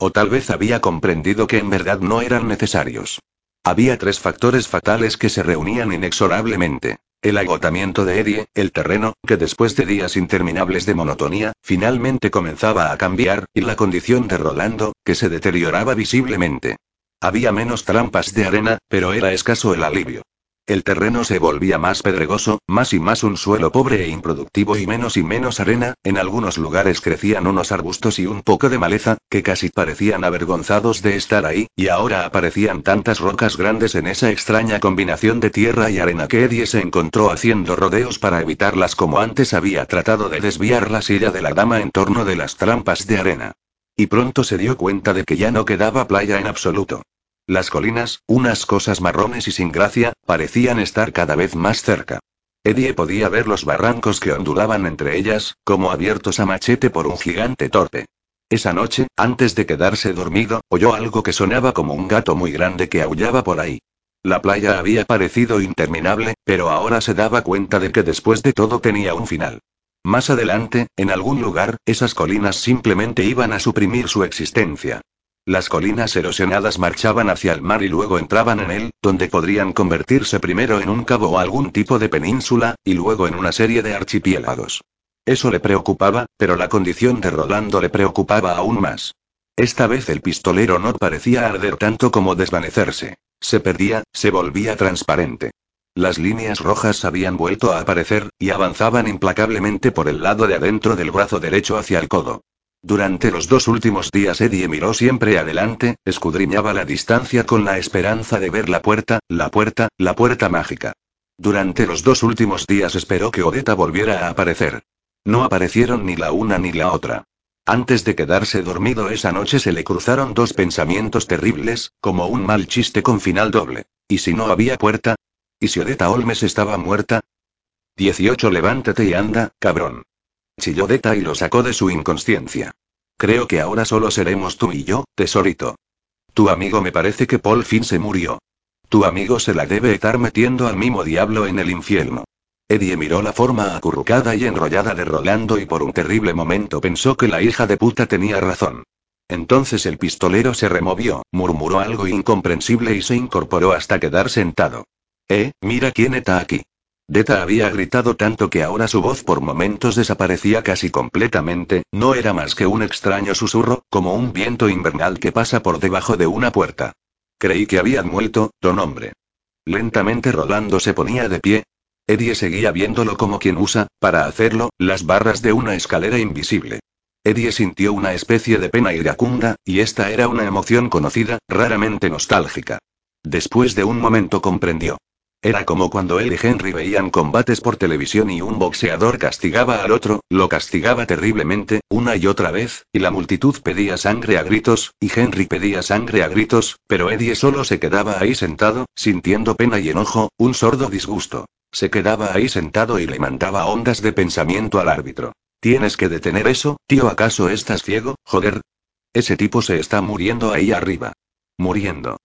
O tal vez había comprendido que en verdad no eran necesarios. Había tres factores fatales que se reunían inexorablemente. El agotamiento de Eddie, el terreno, que después de días interminables de monotonía, finalmente comenzaba a cambiar, y la condición de Rolando, que se deterioraba visiblemente. Había menos trampas de arena, pero era escaso el alivio. El terreno se volvía más pedregoso, más y más un suelo pobre e improductivo y menos y menos arena, en algunos lugares crecían unos arbustos y un poco de maleza, que casi parecían avergonzados de estar ahí, y ahora aparecían tantas rocas grandes en esa extraña combinación de tierra y arena que Eddie se encontró haciendo rodeos para evitarlas como antes había tratado de desviar la silla de la dama en torno de las trampas de arena. Y pronto se dio cuenta de que ya no quedaba playa en absoluto. Las colinas, unas cosas marrones y sin gracia, parecían estar cada vez más cerca. Eddie podía ver los barrancos que ondulaban entre ellas, como abiertos a machete por un gigante torpe. Esa noche, antes de quedarse dormido, oyó algo que sonaba como un gato muy grande que aullaba por ahí. La playa había parecido interminable, pero ahora se daba cuenta de que después de todo tenía un final. Más adelante, en algún lugar, esas colinas simplemente iban a suprimir su existencia. Las colinas erosionadas marchaban hacia el mar y luego entraban en él, donde podrían convertirse primero en un cabo o algún tipo de península, y luego en una serie de archipiélagos. Eso le preocupaba, pero la condición de Rolando le preocupaba aún más. Esta vez el pistolero no parecía arder tanto como desvanecerse. Se perdía, se volvía transparente. Las líneas rojas habían vuelto a aparecer, y avanzaban implacablemente por el lado de adentro del brazo derecho hacia el codo. Durante los dos últimos días Eddie miró siempre adelante, escudriñaba la distancia con la esperanza de ver la puerta, la puerta, la puerta mágica. Durante los dos últimos días esperó que Odetta volviera a aparecer. No aparecieron ni la una ni la otra. Antes de quedarse dormido esa noche se le cruzaron dos pensamientos terribles, como un mal chiste con final doble. ¿Y si no había puerta? ¿Y si Odetta Olmes estaba muerta? 18 Levántate y anda, cabrón. Chilló Deta y lo sacó de su inconsciencia. Creo que ahora solo seremos tú y yo, tesorito. Tu amigo me parece que Paul Finn se murió. Tu amigo se la debe estar metiendo al mismo diablo en el infierno. Eddie miró la forma acurrucada y enrollada de Rolando y por un terrible momento pensó que la hija de puta tenía razón. Entonces el pistolero se removió, murmuró algo incomprensible y se incorporó hasta quedar sentado. Eh, mira quién está aquí. Deta había gritado tanto que ahora su voz por momentos desaparecía casi completamente, no era más que un extraño susurro, como un viento invernal que pasa por debajo de una puerta. Creí que habían muerto, don hombre. Lentamente Rolando se ponía de pie. Eddie seguía viéndolo como quien usa, para hacerlo, las barras de una escalera invisible. Eddie sintió una especie de pena iracunda, y esta era una emoción conocida, raramente nostálgica. Después de un momento comprendió. Era como cuando él y Henry veían combates por televisión y un boxeador castigaba al otro, lo castigaba terriblemente, una y otra vez, y la multitud pedía sangre a gritos, y Henry pedía sangre a gritos, pero Eddie solo se quedaba ahí sentado, sintiendo pena y enojo, un sordo disgusto. Se quedaba ahí sentado y le mandaba ondas de pensamiento al árbitro. Tienes que detener eso, tío, ¿acaso estás ciego? Joder. Ese tipo se está muriendo ahí arriba. Muriendo.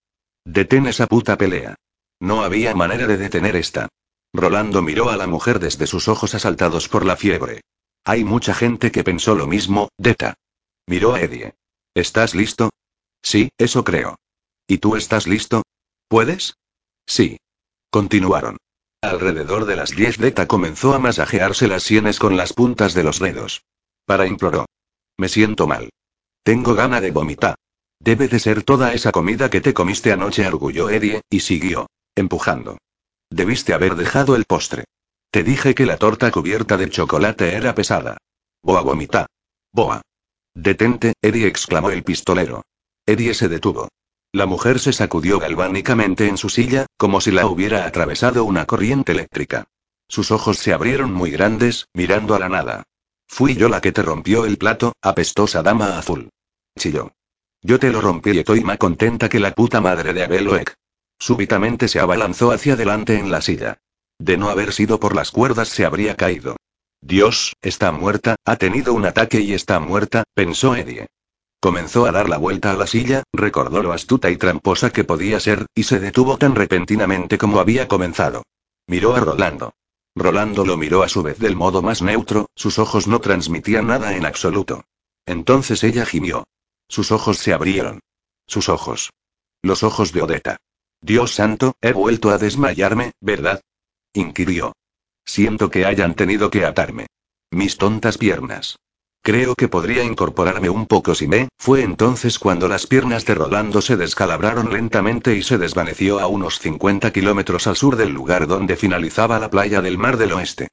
Detén esa puta pelea. No había manera de detener esta. Rolando miró a la mujer desde sus ojos asaltados por la fiebre. Hay mucha gente que pensó lo mismo, Deta. Miró a Eddie. ¿Estás listo? Sí, eso creo. ¿Y tú estás listo? ¿Puedes? Sí. Continuaron. Alrededor de las 10 Deta comenzó a masajearse las sienes con las puntas de los dedos. Para imploró. Me siento mal. Tengo gana de vomitar. Debe de ser toda esa comida que te comiste anoche, arguyó Eddie, y siguió empujando. Debiste haber dejado el postre. Te dije que la torta cubierta de chocolate era pesada. Boa vomita. Boa. Detente, Eddie exclamó el pistolero. Eddie se detuvo. La mujer se sacudió galvánicamente en su silla, como si la hubiera atravesado una corriente eléctrica. Sus ojos se abrieron muy grandes, mirando a la nada. Fui yo la que te rompió el plato, apestosa dama azul. Chilló. Yo te lo rompí y estoy más contenta que la puta madre de Abeloek. Súbitamente se abalanzó hacia adelante en la silla. De no haber sido por las cuerdas se habría caído. Dios, está muerta, ha tenido un ataque y está muerta, pensó Eddie. Comenzó a dar la vuelta a la silla, recordó lo astuta y tramposa que podía ser, y se detuvo tan repentinamente como había comenzado. Miró a Rolando. Rolando lo miró a su vez del modo más neutro, sus ojos no transmitían nada en absoluto. Entonces ella gimió. Sus ojos se abrieron. Sus ojos. Los ojos de Odetta. Dios santo, he vuelto a desmayarme, ¿verdad? inquirió. Siento que hayan tenido que atarme. Mis tontas piernas. Creo que podría incorporarme un poco si me. Fue entonces cuando las piernas de Rolando se descalabraron lentamente y se desvaneció a unos 50 kilómetros al sur del lugar donde finalizaba la playa del Mar del Oeste.